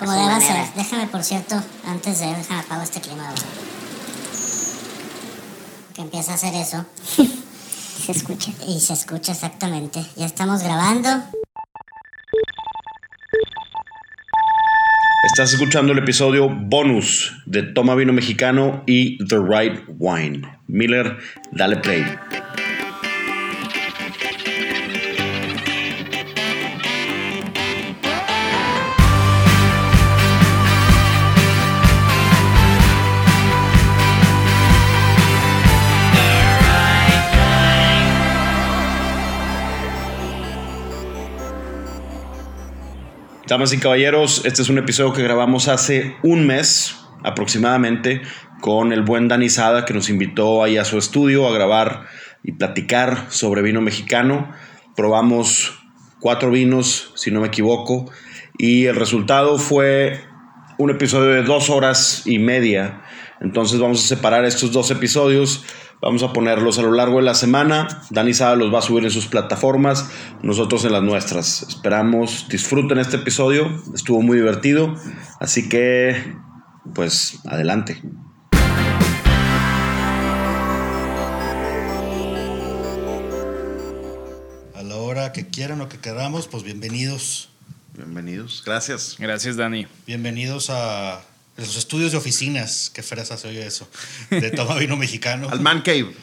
Como manera. ser. Déjame, por cierto, antes de déjame apago este clima. Que empieza a hacer eso. Se escucha. Y se escucha exactamente. Ya estamos grabando. Estás escuchando el episodio bonus de Toma Vino Mexicano y The Right Wine. Miller, dale play. Damas y caballeros, este es un episodio que grabamos hace un mes aproximadamente con el buen Dani Sada que nos invitó ahí a su estudio a grabar y platicar sobre vino mexicano. Probamos cuatro vinos, si no me equivoco, y el resultado fue un episodio de dos horas y media. Entonces vamos a separar estos dos episodios. Vamos a ponerlos a lo largo de la semana. Dani Sada los va a subir en sus plataformas, nosotros en las nuestras. Esperamos disfruten este episodio. Estuvo muy divertido. Así que, pues, adelante. A la hora que quieran o que queramos, pues bienvenidos. Bienvenidos. Gracias. Gracias, Dani. Bienvenidos a los estudios de oficinas. Qué fresa se oye eso. De Toma Vino Mexicano. Al Man Cave.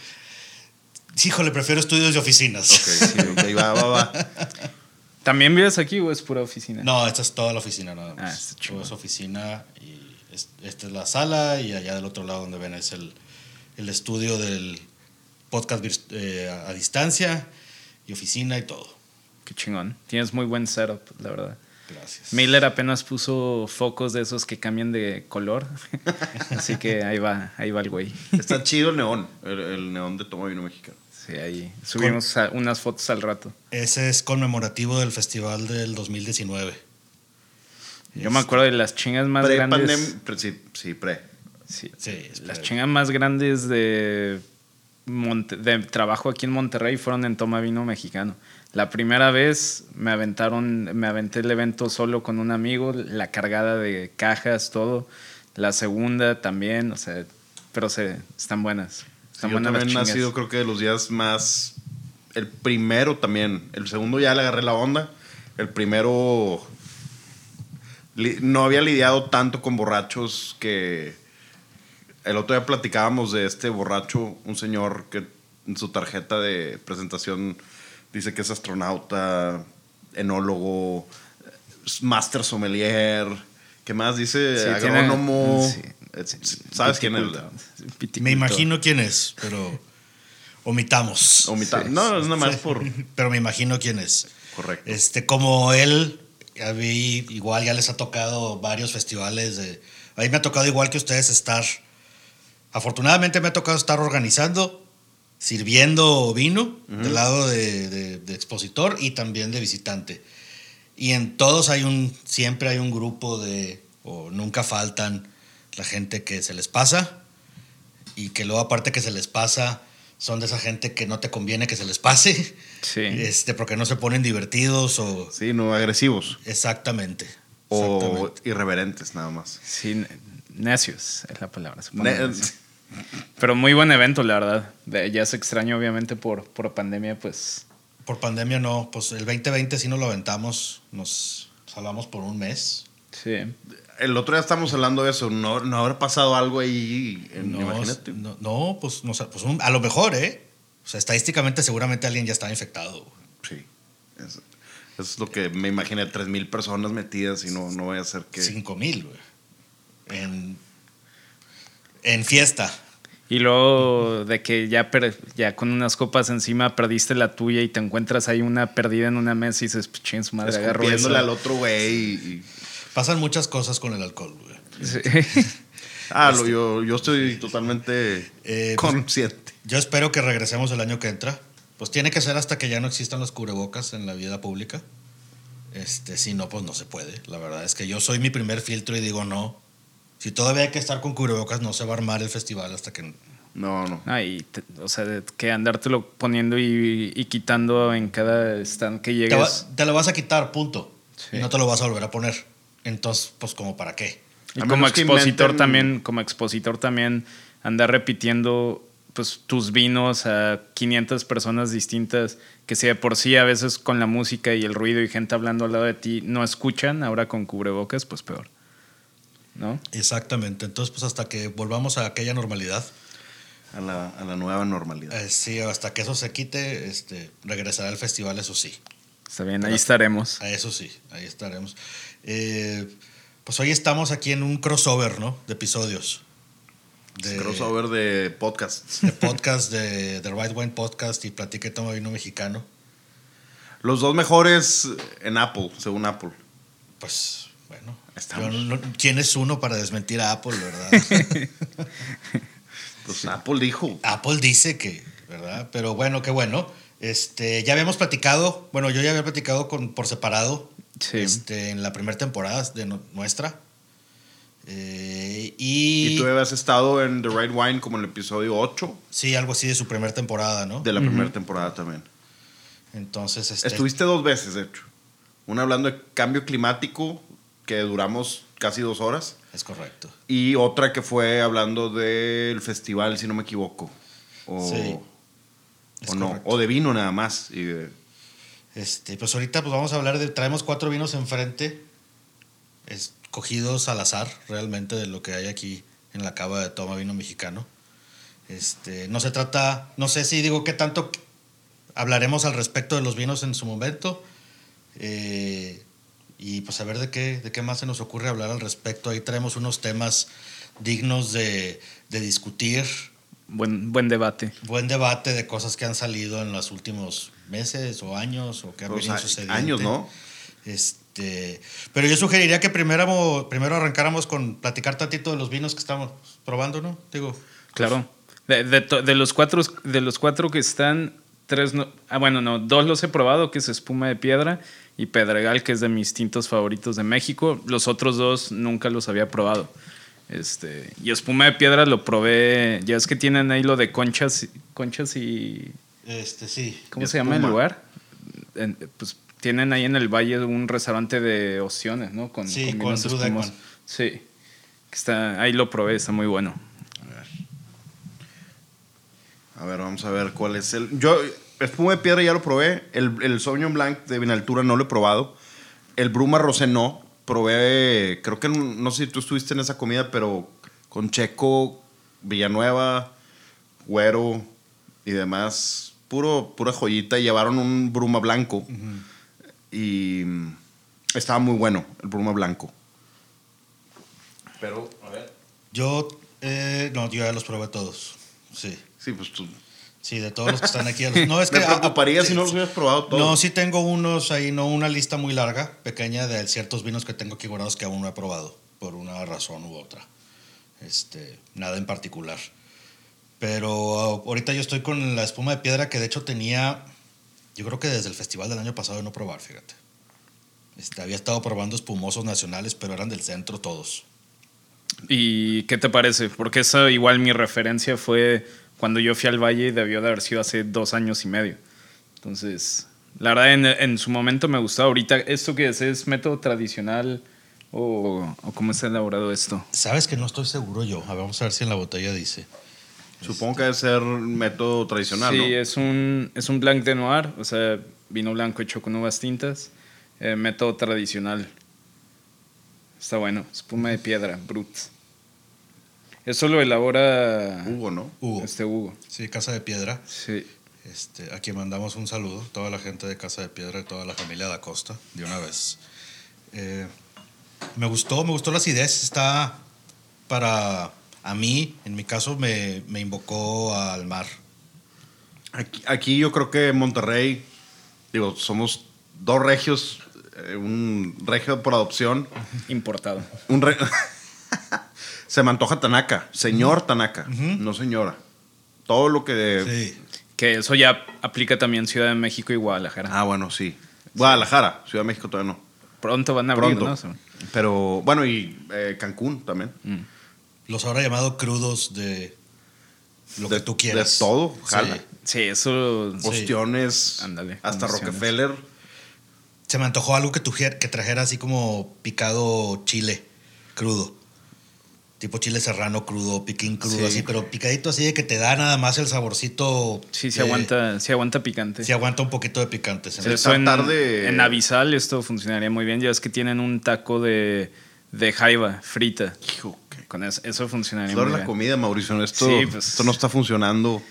Sí, híjole, prefiero estudios de oficinas. Ok, sí, ok, va, va, va. ¿También vives aquí o es pura oficina? No, esta es toda la oficina nada Ah, más. está Todo chingón. es oficina y es- esta es la sala y allá del otro lado donde ven es el, el estudio del podcast eh, a, a distancia y oficina y todo. Qué chingón. Tienes muy buen setup, la verdad. Gracias. Miller apenas puso focos de esos que cambian de color. Así que ahí va, ahí va el güey. Está chido el neón, el, el neón de Toma Vino Mexicano. Sí, ahí subimos a- unas fotos al rato. Ese es conmemorativo del festival del 2019. Yo me acuerdo de las chingas más Pre grandes. pandem- pre- sí, sí, pre. Sí, Sí, las chingas más grandes de, Monte- de trabajo aquí en Monterrey fueron en Toma Vino Mexicano. La primera vez me aventaron, me aventé el evento solo con un amigo, la cargada de cajas, todo. La segunda también, o sea, pero se, están buenas. Están Yo buenas las también ha sido creo que de los días más... El primero también. El segundo ya le agarré la onda. El primero... No había lidiado tanto con borrachos que... El otro día platicábamos de este borracho, un señor que en su tarjeta de presentación dice que es astronauta, enólogo, master sommelier, ¿qué más dice? Sí, tiene- Agrónomo. sí, ¿Sabes quién es? Me imagino quién es, pero omitamos. Omita- Sí, no, es nada más Sí, por... Pero me imagino quién es. Correcto. Este, como él, a mí igual ya les ha tocado varios festivales. De, a mí me ha tocado igual que ustedes estar. Afortunadamente me ha tocado estar organizando, sirviendo vino del lado de, de- de expositor y también de visitante. Y en todos hay un, siempre hay un grupo de, o nunca faltan la gente que se les pasa y que luego aparte que se les pasa son de esa gente que no te conviene que se les pase. Sí. Este, porque no se ponen divertidos o... Sí, no agresivos. Exactamente. O exactamente. irreverentes, nada más. Sí, ne- necios es la palabra. Ne- necios. Pero muy buen evento, la verdad. De- ya se extrañó, obviamente, por, por pandemia, pues. Por pandemia no, pues el 2020 sí nos lo aventamos, nos salvamos por un mes. Sí. El otro día estamos hablando de eso. No, no habrá pasado algo ahí. en- No, imagínate. no, no, pues, no, sé, pues un- a lo mejor, ¿eh? O sea, estadísticamente seguramente alguien ya estaba infectado. Sí. Es- Eso es lo que me imaginé. Tres mil personas metidas y no, no vaya a ser que. Cinco mil, güey. En, en fiesta. Y luego de que ya, ya con unas copas encima perdiste la tuya y te encuentras ahí una perdida en una mesa y dices, ching, su madre, agarro eso. Al otro güey. y- y- Pasan muchas cosas con el alcohol, güey. Sí. Ah, lo- yo, yo estoy totalmente Eh, pues, consciente. Yo espero que regresemos el año que entra. Pues tiene que ser hasta que ya no existan los cubrebocas en la vida pública. Este, si no, pues no se puede. La verdad es que yo soy mi primer filtro y digo no. Si todavía hay que estar con cubrebocas, no se va a armar el festival hasta que. No, no. Ah, y te- o sea, de que andártelo poniendo y, y quitando en cada stand que Te, llegues. va- te lo vas a quitar, punto. Sí. Y no te lo vas a volver a poner. Entonces, pues como para qué. Y como expositor inventen- también, como expositor también andar repitiendo pues tus vinos a 500 personas distintas que si de por sí a veces con la música y el ruido y gente hablando al lado de ti no escuchan, ahora con cubrebocas pues peor. ¿No? Exactamente. Entonces, pues hasta que volvamos a aquella normalidad. A la, a la nueva normalidad. Eh, sí, hasta que eso se quite, este, regresará al festival, eso sí. Está bien, ahí estaremos. A eso sí, ahí estaremos. Eh, pues hoy estamos aquí en un crossover, ¿no? De episodios. De, Crossover de podcasts. de podcast de The Right Wine Podcast y Platique Toma Vino Mexicano. Los dos mejores en Apple, según Apple. Pues bueno, Estamos. no- ¿quién es uno para desmentir a Apple, verdad? Pues Apple dijo. Apple dice que, ¿verdad? Pero bueno, qué bueno. Este, ya habíamos platicado, bueno, yo ya había platicado con, por separado Sí. este, en la primera temporada de no- nuestra. Eh, y, Y tú habías estado en The Right Wine como en el episodio 8 sí, algo así de su primera temporada, ¿no? de la primera temporada también. Entonces, este, Estuviste dos veces, de hecho. Una hablando de cambio climático, que duramos casi dos horas. es correcto. Y otra que fue hablando del festival, si no me equivoco. O, Sí, es o no. correcto. O de vino nada más. Y de- Este, pues ahorita pues vamos a hablar de, traemos cuatro vinos enfrente, escogidos al azar realmente de lo que hay aquí en la cava de Toma Vino Mexicano. Este, no se trata, no sé si digo qué tanto hablaremos al respecto de los vinos en su momento. eh, y pues a ver de qué, de qué más se nos ocurre hablar al respecto. Ahí traemos unos temas dignos de, de discutir, Buen, buen debate. buen debate de cosas que han salido en los últimos meses o años o que han Pues, venido sucediendo. años, ¿no? Este, pero yo sugeriría que primero, primero arrancáramos con platicar tantito de los vinos que estamos probando, ¿no? Digo, Claro. De, de de los cuatro, de los cuatro que están, tres no. Ah, bueno, no, dos los he probado, que es Espuma de Piedra y Pedregal, que es de mis tintos favoritos de México. Los otros dos nunca los había probado. Este, y Espuma de Piedra lo probé. Ya es que tienen ahí lo de conchas, y- conchas y. este, sí. ¿Cómo se llama el lugar? En- pues tienen ahí en el valle un restaurante de opciones, ¿no? Con, Sí, con espumosos. Deckman. Sí. Está, ahí lo probé, está muy bueno. A ver, vamos a ver cuál es el. Yo, espuma de piedra ya lo probé. El, el Sauvignon Blanc de Vinaltura no lo he probado. El Bruma Rosé no. Probé, creo que no sé si tú estuviste en esa comida, pero con Checo, Villanueva, Güero y demás. Puro, pura joyita. Llevaron un Bruma Blanco. Y mm, estaba muy bueno el Bruma Blanco. Pero, a ver. Yo, eh, no, yo ya los probé todos. Sí. Sí, pues tú. Sí, de todos los que están aquí. No, es que. Me preocuparía si no los hubieras probado todos. No, sí tengo unos ahí, no una lista muy larga, pequeña, de ciertos vinos que tengo aquí guardados que aún no he probado, por una razón u otra. Este, nada en particular. Pero ah, ahorita yo estoy con la espuma de piedra que de hecho tenía, yo creo que desde el festival del año pasado de no probar, fíjate. Este, había estado probando espumosos nacionales, pero eran del centro todos. ¿Y qué te parece? Porque esa igual mi referencia fue cuando yo fui al Valle debió de haber sido hace dos años y medio. Entonces, la verdad en, en su momento me gustó. Ahorita, ¿esto que es? ¿Es método tradicional o, o cómo está elaborado esto? Sabes que no estoy seguro yo. A ver, vamos a ver si en la botella dice. Supongo que debe ser método tradicional, sí, ¿no? es un, es un blanc de noir, o sea, vino blanco hecho con uvas tintas, eh, método tradicional. Está bueno, espuma de piedra, brut. Eso lo elabora Hugo, ¿no? Hugo. este Hugo. Sí, Casa de Piedra. Sí. Este, a quien mandamos un saludo, toda la gente de Casa de Piedra y toda la familia da Costa, de una vez. Eh, me gustó, me gustó las ideas. Está para, a mí, en mi caso, me, me invocó al mar. Aquí, aquí yo creo que Monterrey, digo, somos dos regios, eh, un regio por adopción, Importado. un re- Se me antoja Tanaka, señor Tanaka, no señora. Todo lo que... Sí. Que eso ya aplica también Ciudad de México y Guadalajara. Ah, bueno, sí. Guadalajara, Ciudad de México todavía no. Pronto van a abrir, Pronto. ¿no? Pero, bueno, y eh, Cancún también. Los ahora llamados crudos de lo de, que tú quieras. De todo, Sí. jala. Sí, eso. Ostiones, Ándale, hasta. Rockefeller. Se me antojó algo que, que trajera así como picado chile crudo. Tipo chile serrano crudo, piquín crudo, Sí. así, pero picadito así de que te da nada más el saborcito. Sí, se aguanta, se aguanta picante. Sí, aguanta un poquito de picante. se eso en, tratar de- en Avisal esto funcionaría muy bien. Ya es que tienen un taco de, de jaiba frita. Hijo, qué- Con eso, eso funcionaría Claro, muy la bien. comida, Mauricio. Esto, Sí, pues. esto no está funcionando.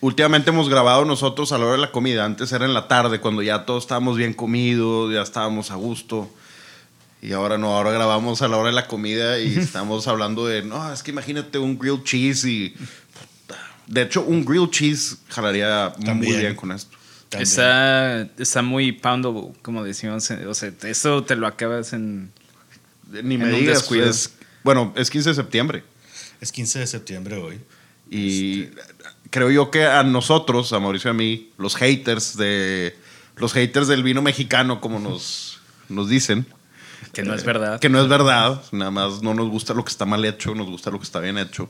Últimamente hemos grabado nosotros a la hora de la comida. Antes era en la tarde, cuando ya todos estábamos bien comidos, ya estábamos a gusto. Y ahora no, ahora grabamos a la hora de la comida y estamos hablando de, no, es que imagínate un grilled cheese y... De hecho, un grilled cheese jalaría muy bien con esto. También. Está, está muy poundable, como decimos. O sea, eso te lo acabas en... Ni me En digas, es- bueno, es 15 de septiembre. Es 15 de septiembre hoy. Y creo yo que a nosotros, a Mauricio y a mí, los haters de los haters del vino mexicano, como nos, nos dicen, Que no es verdad. que no es verdad, nada más no nos gusta lo que está mal hecho, nos gusta lo que está bien hecho.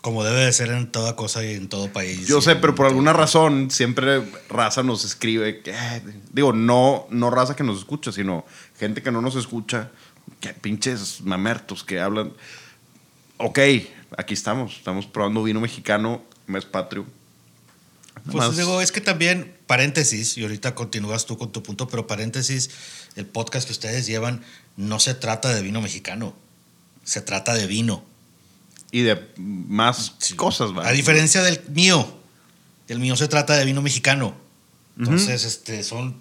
Como debe de ser en toda cosa y en todo país. Yo sé, pero por alguna razón siempre raza nos escribe que, eh, digo, no, no raza que nos escucha, sino gente que no nos escucha, que pinches mamertos que hablan. Ok, aquí estamos, estamos probando vino mexicano, mes patrio. Pues más- digo, es que también, paréntesis, y ahorita continúas tú con tu punto, pero paréntesis, el podcast que ustedes llevan no se trata de vino mexicano, se trata de vino. y de más Sí. cosas. A diferencia del mío, el mío se trata de vino mexicano. Entonces, este, son...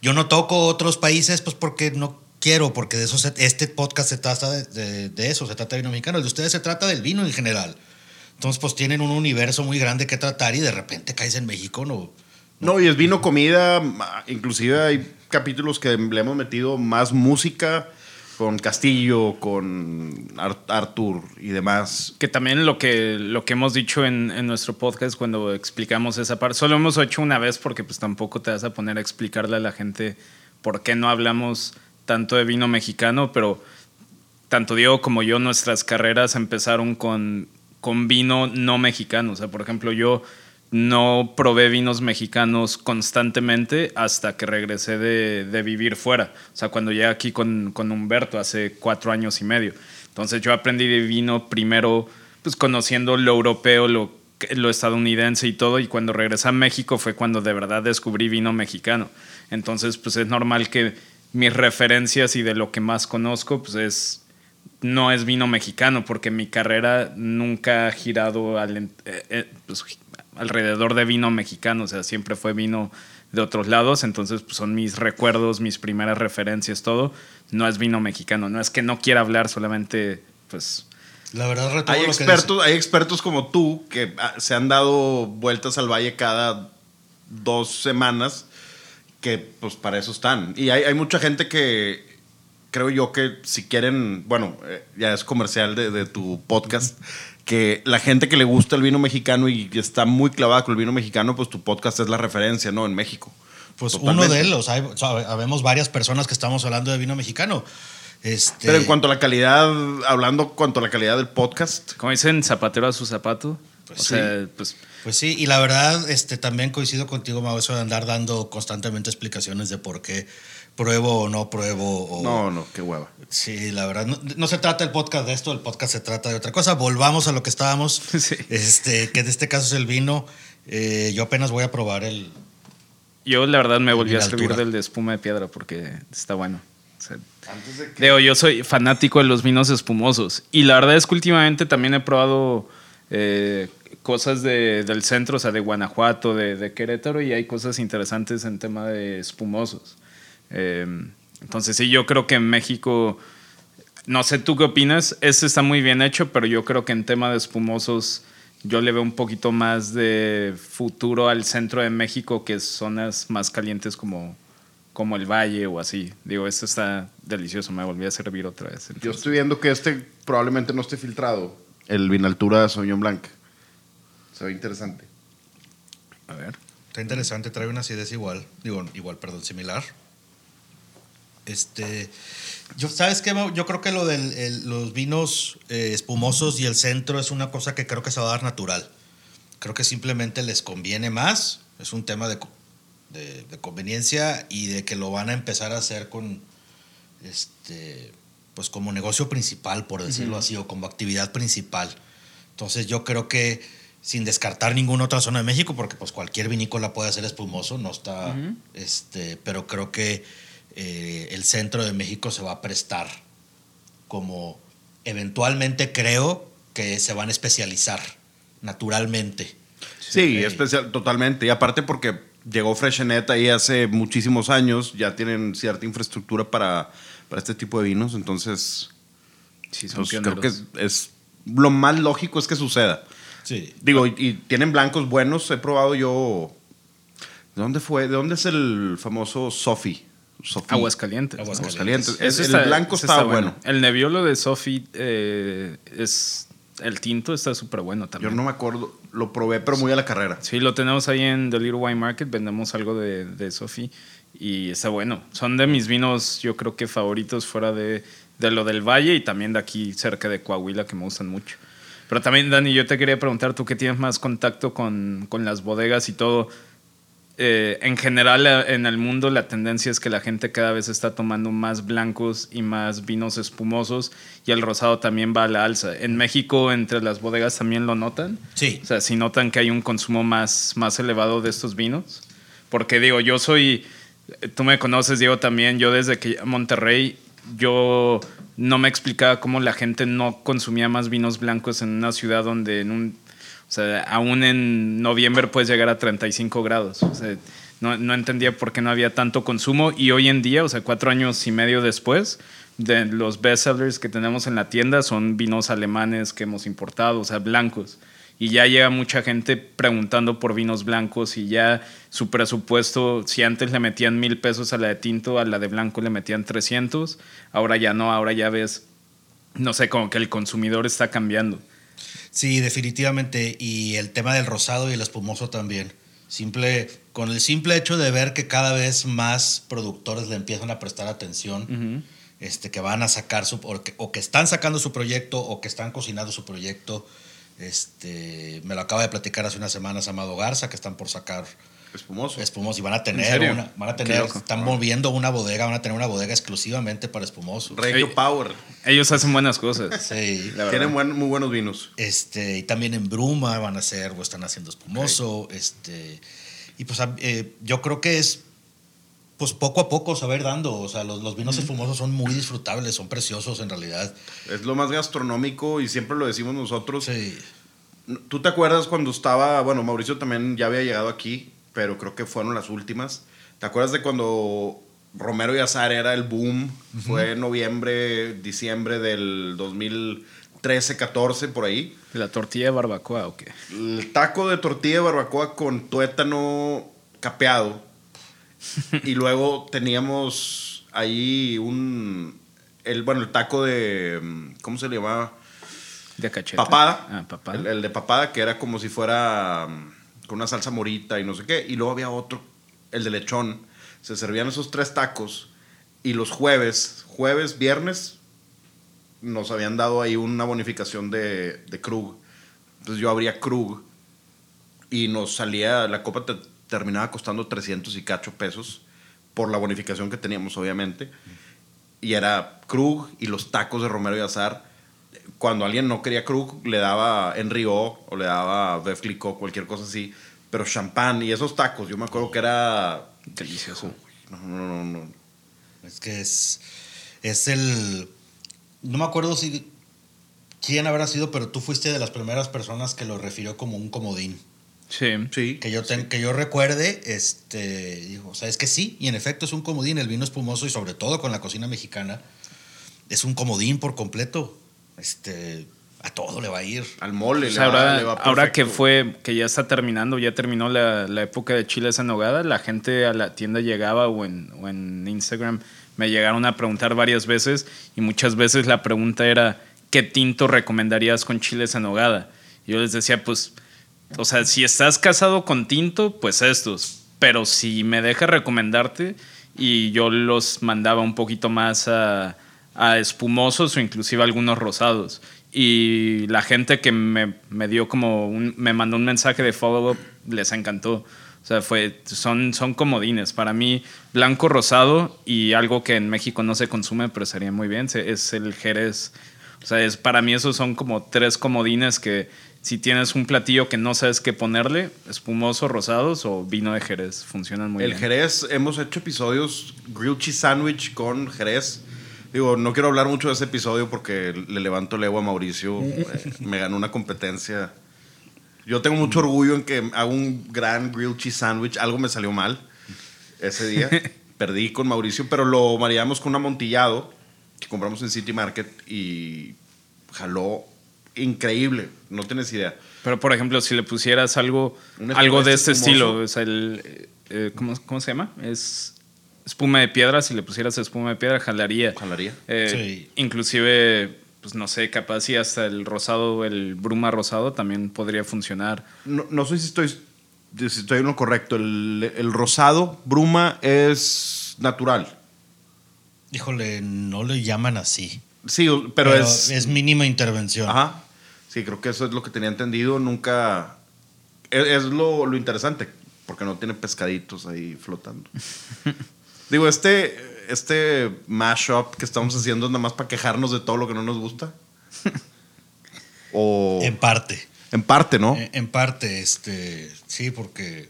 Yo no toco otros países, pues porque no quiero, porque de eso se- este podcast se trata de, de- de eso, se trata de vino mexicano. El de ustedes se trata del vino en general. Entonces, pues tienen un universo muy grande que tratar y de repente caes en México, ¿no? No, y es vino, comida, inclusive hay capítulos que le hemos metido más música con Castillo, con Ar- Arthur y demás. Que también lo que, lo que hemos dicho en, en nuestro podcast cuando explicamos esa parte, solo hemos hecho una vez porque pues tampoco te vas a poner a explicarle a la gente por qué no hablamos tanto de vino mexicano, pero tanto Diego como yo, nuestras carreras empezaron con, con vino no mexicano. O sea, por ejemplo, yo no probé vinos mexicanos constantemente hasta que regresé de, de vivir fuera. O sea, cuando llegué aquí con, con Humberto hace cuatro años y medio. Entonces yo aprendí de vino primero, pues conociendo lo europeo, lo, lo estadounidense y todo, y cuando regresé a México fue cuando de verdad descubrí vino mexicano. Entonces, pues es normal que mis referencias y de lo que más conozco, pues es no es vino mexicano, porque mi carrera nunca ha girado al, en- eh, eh, pues, alrededor de vino mexicano, o sea, siempre fue vino de otros lados, entonces pues, son mis recuerdos, mis primeras referencias, todo. No es vino mexicano, no es que no quiera hablar, solamente pues... La verdad, Hay lo que expertos, hay expertos como tú que ah, se han dado vueltas al valle cada dos semanas que pues para eso están. Y hay, hay mucha gente que creo yo que si quieren, bueno, eh, ya es comercial de, de tu podcast, que la gente que le gusta el vino mexicano y está muy clavada con el vino mexicano, pues tu podcast es la referencia, ¿no? En México. Pues Totalmente. uno de ellos, hay, o sea, habemos varias personas que estamos hablando de vino mexicano. Este, Pero en cuanto a la calidad, hablando cuanto a la calidad del podcast, Como dicen, zapatero a su zapato. Pues o sí. sea, pues Pues sí, y la verdad, este, también coincido contigo, Mau, eso de andar dando constantemente explicaciones de por qué pruebo o no pruebo. O, no, no, qué hueva. Sí, la verdad, no, no se trata el podcast de esto, el podcast se trata de otra cosa. Volvamos a lo que estábamos, Sí. este, que en este caso es el vino. Eh, yo apenas voy a probar el... yo la verdad me volví a servir del de espuma de piedra porque está bueno. O sea, Antes de que... Digo, yo soy fanático de los vinos espumosos. Y la verdad es que últimamente también he probado eh, cosas de- del centro, o sea, de Guanajuato, de, de Querétaro, y hay cosas interesantes en tema de espumosos. Eh, entonces, sí, yo creo que en México, no sé tú qué opinas, este está muy bien hecho, pero yo creo que en tema de espumosos, yo le veo un poquito más de futuro al centro de México que zonas más calientes como como el Valle o así. Digo, esto está delicioso, me volví a servir otra vez. Yo estoy viendo que este probablemente no esté filtrado. El Vinaltura Sauvignon Blanc. Se ve interesante. A ver. Está interesante, trae una acidez igual, digo, igual, perdón, similar. Este, yo, ¿sabes qué? Yo creo que lo de los vinos eh, espumosos y el centro es una cosa que creo que se va a dar natural. Creo que simplemente les conviene más, es un tema de, de, de conveniencia y de que lo van a empezar a hacer con, este, pues como negocio principal, por decirlo así, o como actividad principal. Entonces yo creo que sin descartar ninguna otra zona de México, porque pues cualquier vinícola puede ser espumoso, no está, este, pero creo que eh, el centro de México se va a prestar como eventualmente creo que se van a especializar naturalmente. Sí, Eh, especial, totalmente. Y aparte porque llegó Freshenet ahí hace muchísimos años, ya tienen cierta infraestructura para, para este tipo de vinos, entonces Sí, son pues, creo que es, es- lo más lógico es que suceda. Sí. Digo, y, y tienen blancos buenos, he probado yo... ¿De dónde fue? ¿De dónde es el famoso Sofi? Sofi. Aguascalientes. Aguascalientes. Aguascalientes. Ese El, el blanco estaba bueno. El Nebbiolo de Sophie eh, es. El tinto está súper bueno Yo también. no me acuerdo, lo probé, pero muy a la carrera. Sí, lo tenemos ahí en The Little Wine Market. Vendemos algo de, de Sophie y está bueno. Son de mis vinos, yo creo que favoritos fuera de, de lo del Valle y también de aquí cerca de Coahuila, que me gustan mucho. Pero también, Dani, yo te quería preguntar, tú que tienes más contacto con, con las bodegas y todo. Eh, en general eh, en el mundo la tendencia es que la gente cada vez está tomando más blancos y más vinos espumosos y el rosado también va a la alza. En México entre las bodegas también lo notan. Sí. O sea, si notan que hay un consumo más, más elevado de estos vinos. Porque digo, yo soy, tú me conoces, Diego, también, yo desde que Monterrey, yo no me explicaba cómo la gente no consumía más vinos blancos en una ciudad donde en un, sea, aún en noviembre puedes llegar a 35 grados. No entendía por qué no había tanto consumo y hoy en día, o sea, cuatro años y medio después, de los bestsellers que tenemos en la tienda son vinos alemanes que hemos importado, o sea, blancos. Y ya llega mucha gente preguntando por vinos blancos y ya su presupuesto, si antes le metían mil pesos a la de tinto, a la de blanco le metían 300, ahora ya no, ahora ya ves, no sé, como que el consumidor está cambiando. Sí, definitivamente. Y el tema del rosado y el espumoso también. Simple, con el simple hecho de ver que cada vez más productores le empiezan a prestar atención, este, que van a sacar su, o que, o que están sacando su proyecto o que están cocinando su proyecto. Este, me lo acaba de platicar hace unas semanas Amado Garza, que están por sacar Espumoso. espumoso y van a ¿En tener una, van a tener, están moviendo una bodega, van a tener una bodega exclusivamente para espumosos. Regio. Power. Ellos hacen buenas cosas. Sí. la. Tienen buen- muy buenos vinos. Este, y también en Bruma van a hacer o están haciendo espumoso. Este, y pues a- eh, yo creo que es pues poco a poco saber dando. O sea, los, los vinos espumosos son muy disfrutables, son preciosos en realidad. Es lo más gastronómico y siempre lo decimos nosotros. Sí. ¿Tú te acuerdas cuando estaba, bueno, Mauricio también ya había llegado aquí, pero creo que fueron las últimas? ¿Te acuerdas de cuando Romero y Azar era el boom? Fue en noviembre, diciembre del 2013, 14, por ahí. ¿La tortilla de barbacoa o qué? El taco de tortilla de barbacoa con tuétano capeado. y luego teníamos ahí un, el, bueno, el taco de, ¿cómo se le llamaba? ¿De cachete? Papada. Ah, papada. El, el de papada, que era como si fuera con una salsa morita y no sé qué. Y luego había otro, el de lechón. Se servían esos tres tacos. Y los jueves, jueves, viernes, nos habían dado ahí una bonificación de, de Krug. Entonces yo abría Krug y nos salía, la copa te terminaba costando 300 y cacho pesos por la bonificación que teníamos, obviamente. Y era Krug y los tacos de Romero y Azar cuando alguien no quería Krug, le daba Enrio o le daba Bev Clicquot, cualquier cosa así. Pero champán y esos tacos, yo me acuerdo que era. Delicioso. No, no, no, no. Es que es, es el... No me acuerdo si quién habrá sido, pero tú fuiste de las primeras personas que lo refirió como un comodín. Sí. Sí. Que yo, ten- que yo recuerde, este, dijo, o sea, es que sí, y en efecto es un comodín, el vino espumoso y sobre todo con la cocina mexicana, es un comodín por completo. Este, a todo le va a ir. Al mole O le va- ahora, le va ahora que fue, que ya está terminando, ya terminó la, la época de chiles en nogada, la gente a la tienda llegaba o en, o en Instagram me llegaron a preguntar varias veces y muchas veces la pregunta era, ¿qué tinto recomendarías con chiles en nogada? Yo les decía, pues, o sea, si estás casado con tinto, pues estos. Pero si me deja recomendarte, y yo los mandaba un poquito más a, a espumosos o inclusive algunos rosados. Y la gente que me, me dio como un, me mandó un mensaje de follow-up les encantó. O sea, fue, son, son comodines. Para mí, blanco, rosado y algo que en México no se consume, pero sería muy bien, es el jerez. O sea, es, para mí esos son como tres comodines que si tienes un platillo que no sabes qué ponerle, espumoso, rosados o vino de jerez, funcionan muy el bien. Jerez, hemos hecho episodios, grilled cheese sandwich con Jerez. Digo, no quiero hablar mucho de ese episodio porque le levanto el ego a Mauricio. eh, me ganó una competencia. Yo tengo mucho orgullo en que hago un gran grilled cheese sandwich. Algo me salió mal ese día. Perdí con Mauricio, pero lo mareamos con un amontillado que compramos en City Market y jaló increíble. No tienes idea. Pero, por ejemplo, si le pusieras algo, algo de espumoso. este estilo, o sea, el, eh, eh, ¿cómo, cómo se llama? Es espuma de piedra. Si le pusieras espuma de piedra, jalaría. Jalaría. Eh, Sí. Inclusive, pues no sé, capaz si hasta el rosado, el bruma rosado también podría funcionar. No, no sé si estoy, si estoy en lo correcto. El, el rosado, bruma, es natural. Híjole, no le llaman así. Sí, pero, es, mínima intervención. Ajá. Sí, creo que eso es lo que tenía entendido. Nunca. Es, es lo, lo interesante, porque no tiene pescaditos ahí flotando. Digo, este, este mashup que estamos haciendo es nada más para quejarnos de todo lo que no nos gusta. o. En parte. en parte, ¿no? En, en parte, este, sí, porque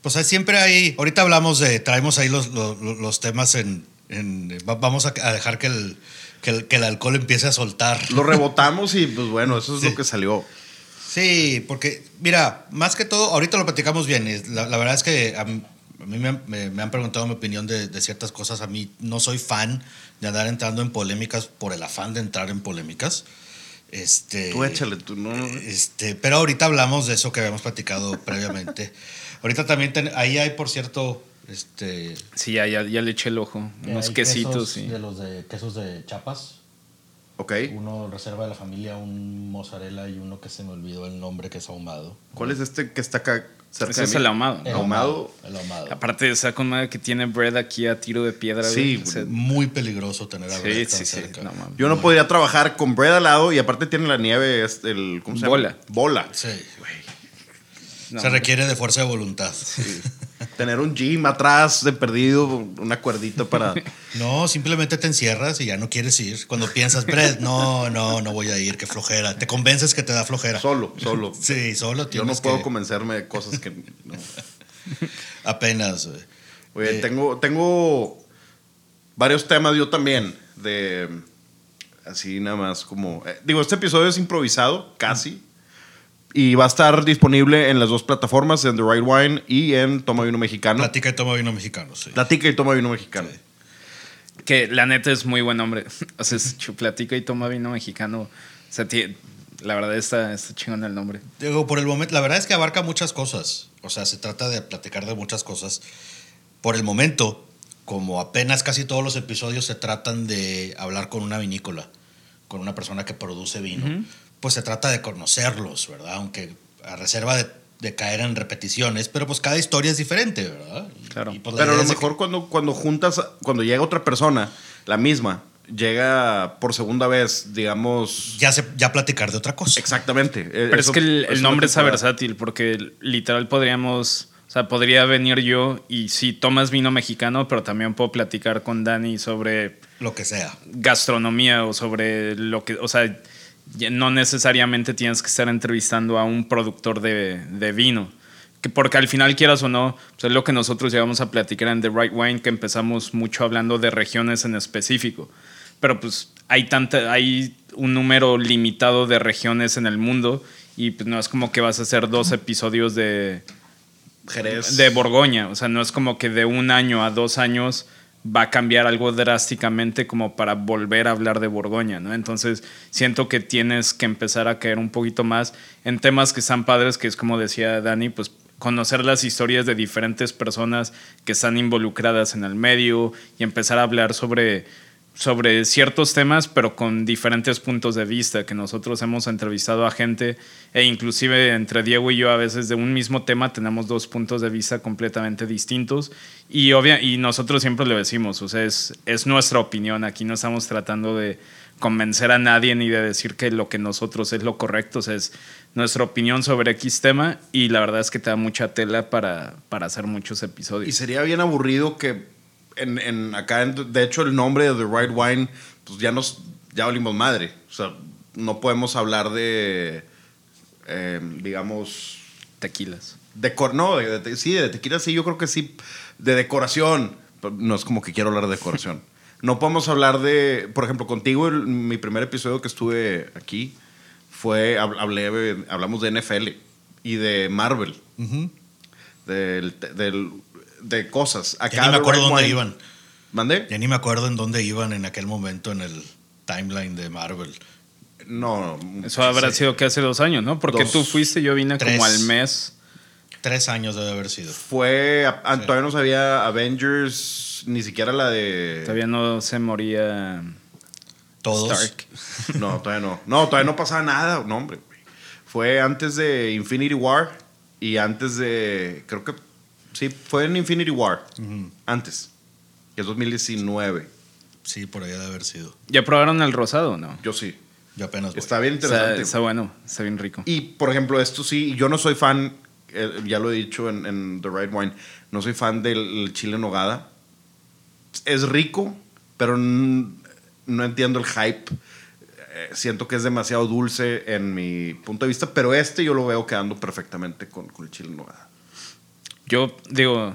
pues siempre hay, ahorita hablamos de, traemos ahí los, los, los temas en, en- va- vamos a, a dejar que el, que el, que el alcohol empiece a soltar. Lo rebotamos y, pues bueno, eso es Sí. lo que salió. Sí, porque, mira, más que todo, ahorita lo platicamos bien. La, la verdad es que a, mí a mí me, han- me- me han preguntado mi opinión de, de ciertas cosas. A mí no soy fan de andar entrando en polémicas por el afán de entrar en polémicas. Este, Tú échale, tú no. Este, pero ahorita hablamos de eso que habíamos platicado previamente. Ahorita también, ten- ahí hay, por cierto, este... Sí, ya, ya, ya le eché el ojo. Unos hay quesitos. quesos sí. De los de quesos de Chapas. Ok. Uno reserva de la familia, un mozzarella y uno que se me olvidó el nombre, que es ahumado. ¿Cuál es este que está acá cerca Ese de es el ahumado. El Ahumado. El ahumado. Aparte de esa con madre que tiene bread aquí a tiro de piedra. Sí. O sea, Muy peligroso tener a sí, Brett sí, tan sí. cerca. no mames. Yo no podría trabajar con bread al lado y aparte tiene la nieve, este, el, ¿cómo se Bola. llama? Bola. Sí. No, Se requiere de fuerza de voluntad. Tener un gym atrás de perdido, una cuerdita para... No, simplemente te encierras y ya no quieres ir. Cuando piensas, Brett, no, no, no voy a ir, qué flojera. Te convences que te da flojera. Solo, solo. Sí, solo Yo tienes no puedo que- convencerme de cosas que... no. Apenas. Oye, Eh, tengo, tengo varios temas yo también de... Así nada más como... eh, digo, este episodio es improvisado, casi. Y va a estar disponible en las dos plataformas, en The Right Wine y en Toma Vino Mexicano. Platica y toma vino mexicano, sí. Platica y Toma Vino Mexicano. Sí. Que la neta es muy buen hombre. O sea, es chuplatica y toma vino mexicano. O sea, la verdad está, está chingón el nombre. Digo, por el momento, la verdad es que abarca muchas cosas. O sea, se trata de platicar de muchas cosas. Por el momento, como apenas casi todos los episodios se tratan de hablar con una vinícola, con una persona que produce vino, pues se trata de conocerlos, ¿verdad? Aunque a reserva de, de caer en repeticiones, pero pues cada historia es diferente, ¿verdad? Y- Claro. y, pues, Pero a lo mejor cuando, cuando juntas, cuando llega otra persona, la misma, llega por segunda vez, digamos... ya, se, ya platicar de otra cosa. Exactamente. Pero es que el, el nombre es versátil porque literal podríamos, o sea, podría venir yo y sí, tomas vino mexicano, pero también puedo platicar con Dani sobre Lo que sea. gastronomía o sobre lo que, o sea, no necesariamente tienes que estar entrevistando a un productor de, de vino. Que porque al final, quieras o no, pues es lo que nosotros llegamos a platicar en The Right Wine, que empezamos mucho hablando de regiones en específico. Pero pues hay, tanta, hay un número limitado de regiones en el mundo y pues no es como que vas a hacer dos episodios de, Jerez. de Borgoña. O sea, no es como que de un año a dos años va a cambiar algo drásticamente como para volver a hablar de Borgoña, ¿no? Entonces, siento que tienes que empezar a caer un poquito más en temas que están padres, que es como decía Dani, pues conocer las historias de diferentes personas que están involucradas en el medio y empezar a hablar sobre sobre ciertos temas, pero con diferentes puntos de vista, que nosotros hemos entrevistado a gente e inclusive entre Diego y yo a veces de un mismo tema tenemos dos puntos de vista completamente distintos y, obvia y nosotros siempre lo decimos, o sea, es, es nuestra opinión, aquí no estamos tratando de convencer a nadie ni de decir que lo que nosotros es lo correcto. O sea, es nuestra opinión sobre X tema y la verdad es que te da mucha tela para, para hacer muchos Y episodios. sería bien aburrido que en, en acá, en- de hecho, el nombre de The Right Wine, pues ya nos, ya olimos madre. O sea, no podemos hablar de, eh, digamos, Tequilas. decor, no, de- de- sí, de tequila sí, yo creo que sí, de decoración. No es como que quiero hablar de decoración. No podemos hablar de, por ejemplo, contigo, el- mi primer episodio que estuve aquí fue, hab- hablé, hablamos de NFL y de Marvel, del, del- de cosas. Acá Ya ni me acuerdo dónde Wine- iban. ¿Mandé? Ya ni me acuerdo en dónde iban en aquel momento en el timeline de Marvel. No, Eso habrá Sí. sido que hace dos años, ¿no? Porque Dos, tú fuiste, yo vine tres. como al mes. Tres años debe haber sido. fue, todavía no sabía Avengers, ni siquiera la de... Todavía no se moría Todos. Stark. No, todavía no. No, todavía no pasaba nada. No, hombre. Fue antes de Infinity War y antes de. Creo que. Sí, fue en Infinity War. Antes. Que es 2019. Sí, por ahí debe haber sido. ¿Ya probaron el rosado no? Yo sí. Yo apenas voy. Está bien interesante. está bueno, está bien rico. Y, por ejemplo, esto sí, yo no soy fan, eh, ya lo he dicho en, en The Right Wine, no soy fan del chile en nogada. Es rico, pero no entiendo el hype. Eh, siento que es demasiado dulce en mi punto de vista, pero este yo lo veo quedando perfectamente con, con el chile en nogada. Yo digo,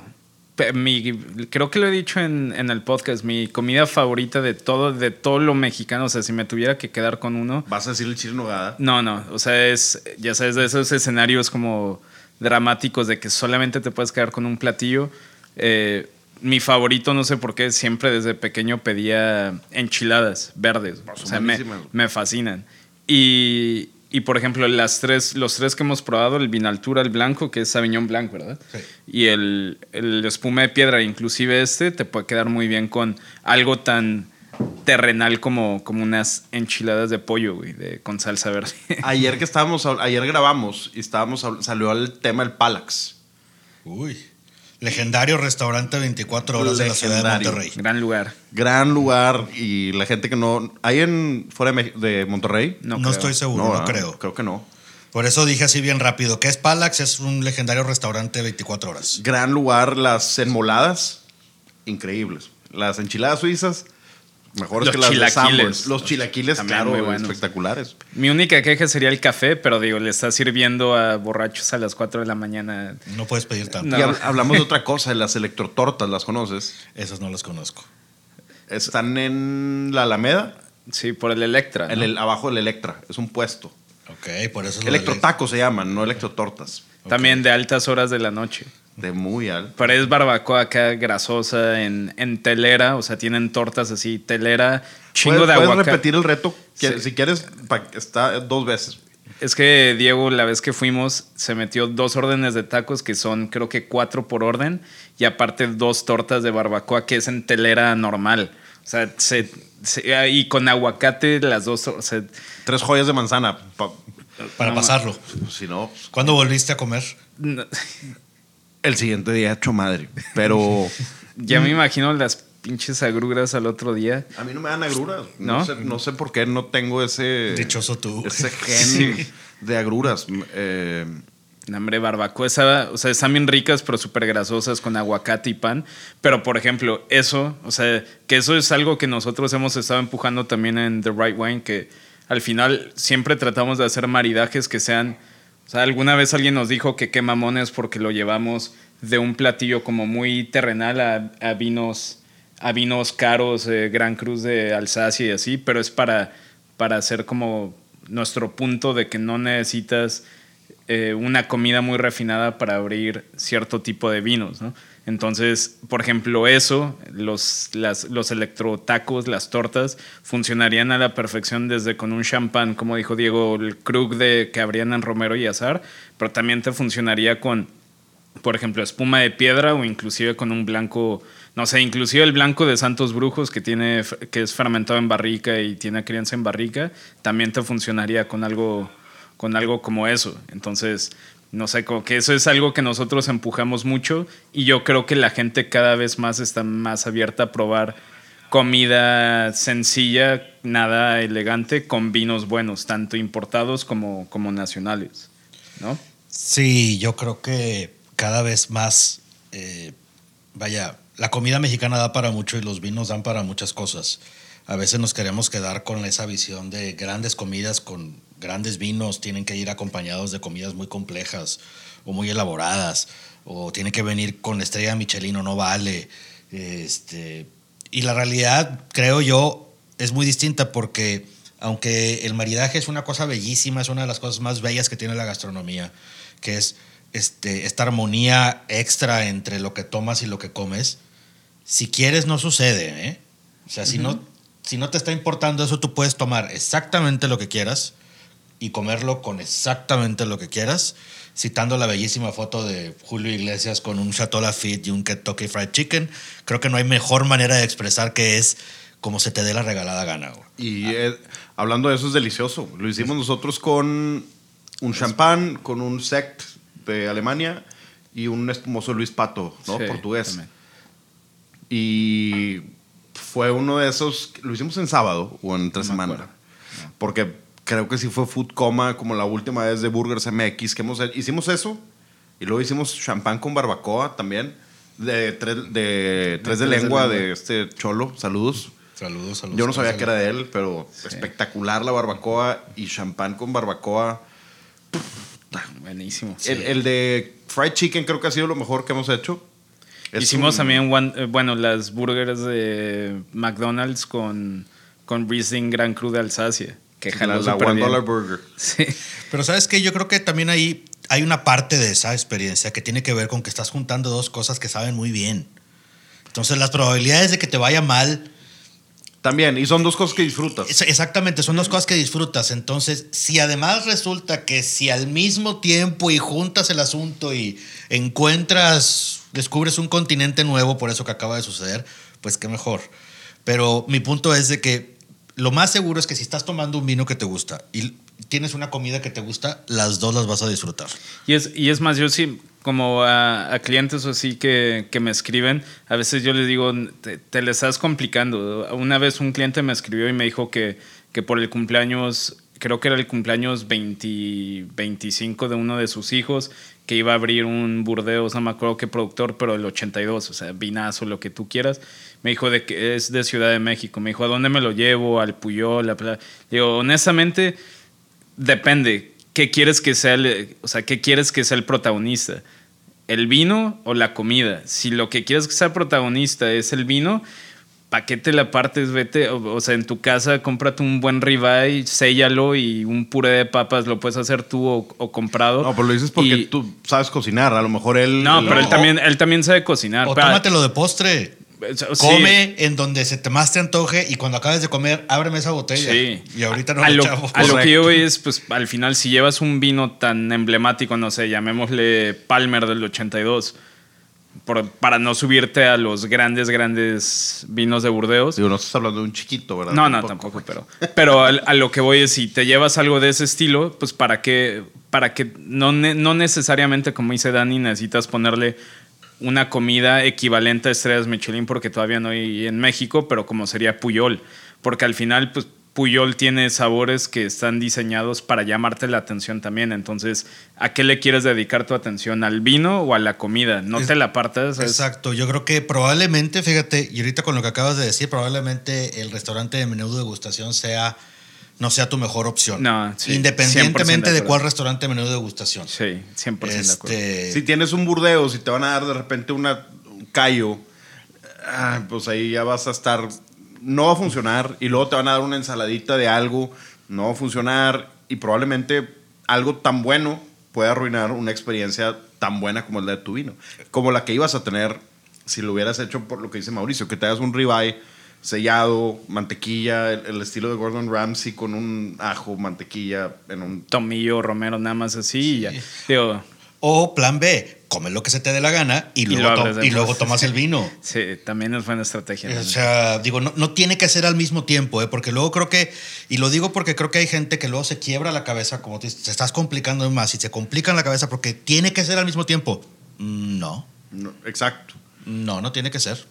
mi, creo que lo he dicho en, en el podcast, mi comida favorita de todo, de todo lo mexicano, o sea, si me tuviera que quedar con uno, ¿Vas a decir el chile nogada? no, no, o sea, es, ya sabes, de esos escenarios como dramáticos de que solamente te puedes quedar con un platillo. Eh, mi favorito, no sé por qué, siempre desde pequeño pedía enchiladas verdes. Son O sea, me, me fascinan. Y, y, por ejemplo, las tres, los tres que hemos probado, el Vinaltura, el blanco, que es Sauvignon Blanc, ¿verdad? Sí. Y el, el espuma de piedra, inclusive este, te puede quedar muy bien con algo tan terrenal como, como unas enchiladas de pollo, güey, de, con salsa verde. Ayer que estábamos, ayer grabamos y estábamos, salió el tema del Palax. Uy. Legendario restaurante 24 horas de la ciudad de. Monterrey. Gran lugar. Gran lugar y la gente que no... ¿Hay en fuera de, Monterrey? No, No, creo. estoy seguro, no, ¿verdad? creo. Creo que no. Por eso dije así bien rápido. ¿Qué es Palax? Es un legendario restaurante 24 horas. Gran lugar, las enmoladas, increíbles. Las enchiladas suizas, mejores Los que las de chilaquiles. Los chilaquiles, También claro, muy buenos. espectaculares. Mi única queja sería el café, pero digo, le está sirviendo a borrachos a las 4 de la mañana. No puedes pedir tanto. No. Y hab- hablamos de otra cosa, las electrotortas, ¿las conoces? Esas no las conozco. Están en la Alameda, Sí, por el Electra. ¿no? en el, abajo del Electra. Es un puesto. Ok, por eso de Electrotacos se llaman, no electrotortas. También de altas horas de la noche. De muy alto. Pero es barbacoa acá grasosa en, en telera, o sea, tienen tortas así, telera, chingo ¿Puedes, de puedes aguacate. repetir el reto? Que- Sí. Si quieres, pa- está dos veces. Es que Diego, la vez que fuimos, se metió dos órdenes de tacos, que son creo que cuatro por orden, y aparte dos tortas de barbacoa, que es en telera normal. O sea, se, se- y con aguacate las dos, o sea, Tres joyas de manzana. pa- Para No, pasarlo. si no, ¿Cuándo volviste a comer? no- el siguiente día hecho madre. Pero ya me imagino las pinches agruras al otro día. a mí no me dan agruras. No, ¿No? sé, no sé por qué no tengo ese, Dichoso tú. ese gen de agruras. Eh, No, hombre, barbacoa, esa- o sea, están bien ricas, pero súper grasosas con aguacate y pan. Pero, por ejemplo, eso, o sea, que eso es algo que nosotros hemos estado empujando también en The Right Wine, que al final siempre tratamos de hacer maridajes que sean, o sea, alguna vez alguien nos dijo que qué mamones porque lo llevamos de un platillo como muy terrenal a, vinos a vinos caros, Gran Cruz de Alsacia y así, pero es para, para hacer como nuestro punto de que no necesitas eh, una comida muy refinada para abrir cierto tipo de vinos, ¿no? Entonces, por ejemplo, eso, los, las, los electrotacos, las tortas, funcionarían a la perfección desde con un champán, como dijo Diego, el Krug de, que abrían en Romero y Azar, pero también te funcionaría con, por ejemplo, espuma de piedra o inclusive con un blanco, no sé, inclusive el blanco de Santos Brujos que tiene que es fermentado en barrica y tiene crianza en barrica, también te funcionaría con algo con algo como eso. Entonces, no sé, como que eso es algo que nosotros empujamos mucho y yo creo que la gente cada vez más está más abierta a probar comida sencilla, nada elegante, con vinos buenos, tanto importados como, como nacionales, ¿no? Sí, yo creo que cada vez más, eh, vaya, la comida mexicana da para mucho y los vinos dan para muchas cosas. A veces nos queremos quedar con esa visión de grandes comidas con grandes vinos, tienen que ir acompañados de comidas muy complejas o muy elaboradas, o tiene que venir con estrella Michelin o no vale. Este, y la realidad, creo yo, es muy distinta porque aunque el maridaje es una cosa bellísima, es una de las cosas más bellas que tiene la gastronomía, que es este, esta armonía extra entre lo que tomas y lo que comes, si quieres no sucede. ¿eh? O sea, si, no, si no te está importando eso, tú puedes tomar exactamente lo que quieras y comerlo con exactamente lo que quieras, citando la bellísima foto de Julio Iglesias con un Chateau Lafitte y un Kentucky Fried Chicken. Creo que no hay mejor manera de expresar que es como se te dé la regalada gana. güey. Y eh, hablando de eso es delicioso. Lo hicimos nosotros con un champán, con un sect de Alemania y un espumoso Luis Pato, ¿no? Sí, Portugués. también. Y fue uno de esos, lo hicimos en sábado o en tres No semanas. Porque creo que sí fue Food Coma como la última vez de Burgers MX que hemos hicimos eso y luego hicimos champán con barbacoa también de tres de, tres de Tres de lengua de este cholo, saludos. Saludos, saludos. Yo no sabía que era de él, pero espectacular la barbacoa y champán con barbacoa. Buenísimo. El, el de fried chicken creo que ha sido lo mejor que hemos hecho. Es Hicimos un- también, one- eh, bueno, las burgers de McDonald's con, con Riesling Gran Cru de Alsacia, que la, jaló la súper One bien. Dollar Burger. Sí. Pero sabes que yo creo que también ahí hay una parte de esa experiencia que tiene que ver con que estás juntando dos cosas que saben muy bien. Entonces las probabilidades de que te vaya mal, También, y son dos cosas que disfrutas. exactamente, son dos cosas que disfrutas. Entonces, si además resulta que si al mismo tiempo y juntas el asunto y encuentras, descubres un continente nuevo por eso que acaba de suceder, pues qué mejor. Pero mi punto es de que lo más seguro es que si estás tomando un vino que te gusta y tienes una comida que te gusta, las dos las vas a disfrutar. Y es, y es más, yo sí, como a, clientes o así que, que me escriben, a veces yo les digo, te, te le estás complicando. Una vez un cliente me escribió y me dijo que, que por el cumpleaños, creo que era el cumpleaños 20 25 de uno de sus hijos, que iba a abrir un Burdeos, no me acuerdo qué productor, pero el 82, o sea, vinazo, lo que tú quieras. Me dijo de que es de Ciudad de México. Me dijo, ¿a dónde me lo llevo? Al Puyol, a Pla-?" Digo, honestamente, depende. ¿Qué quieres que sea el, o sea, qué quieres que sea el protagonista? ¿El vino o la comida? Si lo que quieres que sea protagonista es el vino, ¿para qué te la partes? Vete, o, o sea, en tu casa cómprate un buen ribeye, séllalo y un puré de papas lo puedes hacer tú o, o comprado. No, pues lo dices porque Y- tú sabes cocinar. A lo mejor él. No, pero él también, él también sabe cocinar. O Pero- tómatelo de postre. Sí. Come en donde se te más te antoje y cuando acabes de comer, ábreme esa botella. Sí. Y ahorita no a lo a lo que yo voy es, pues, al final, si llevas un vino tan emblemático, no sé, llamémosle Palmer del 82, por- para no subirte a los grandes, grandes vinos de Burdeos. Digo, no estás hablando de un chiquito, ¿verdad? No, no, tampoco, pero, pero a, lo que voy es, si te llevas algo de ese estilo, pues para que, para que no, no necesariamente, como dice Dani, necesitas ponerle una comida equivalente a estrellas Michelin, porque todavía no hay en México, pero como sería Puyol, porque al final, pues Puyol tiene sabores que están diseñados para llamarte la atención también. Entonces, ¿a qué le quieres dedicar tu atención? ¿Al vino o a la comida? No Es- te la partas. es- Exacto, yo creo que probablemente, fíjate, y ahorita con lo que acabas de decir, probablemente el restaurante de menú de degustación sea no sea tu mejor opción. No, sí, 100% Independientemente de de cuál restaurante menú de degustación. Sí, 100% de acuerdo. Este, Si tienes un Burdeos y te van a dar de repente una, un callo, ah, pues ahí ya vas a estar. No va a funcionar. Y luego te van a dar una ensaladita de algo, no va a funcionar. Y probablemente algo tan bueno puede arruinar una experiencia tan buena como la de tu vino. Como la que ibas a tener si lo hubieras hecho por lo que dice Mauricio, que te hagas un ribeye sellado, mantequilla, el, el estilo de Gordon Ramsay con un ajo, mantequilla en un tomillo, romero, nada más así. y ya. Digo, O plan B, come lo que se te dé la gana y Y luego, to- y luego tomas el vino. sí, también es buena estrategia. O sea, digo, no, no tiene que ser al mismo tiempo, ¿eh? porque luego creo que, y lo digo porque creo que hay gente que luego se quiebra la cabeza, como te, te estás complicando más, y se complican la cabeza porque tiene que ser al mismo tiempo. Mm, No, no, exacto. no, no tiene que ser.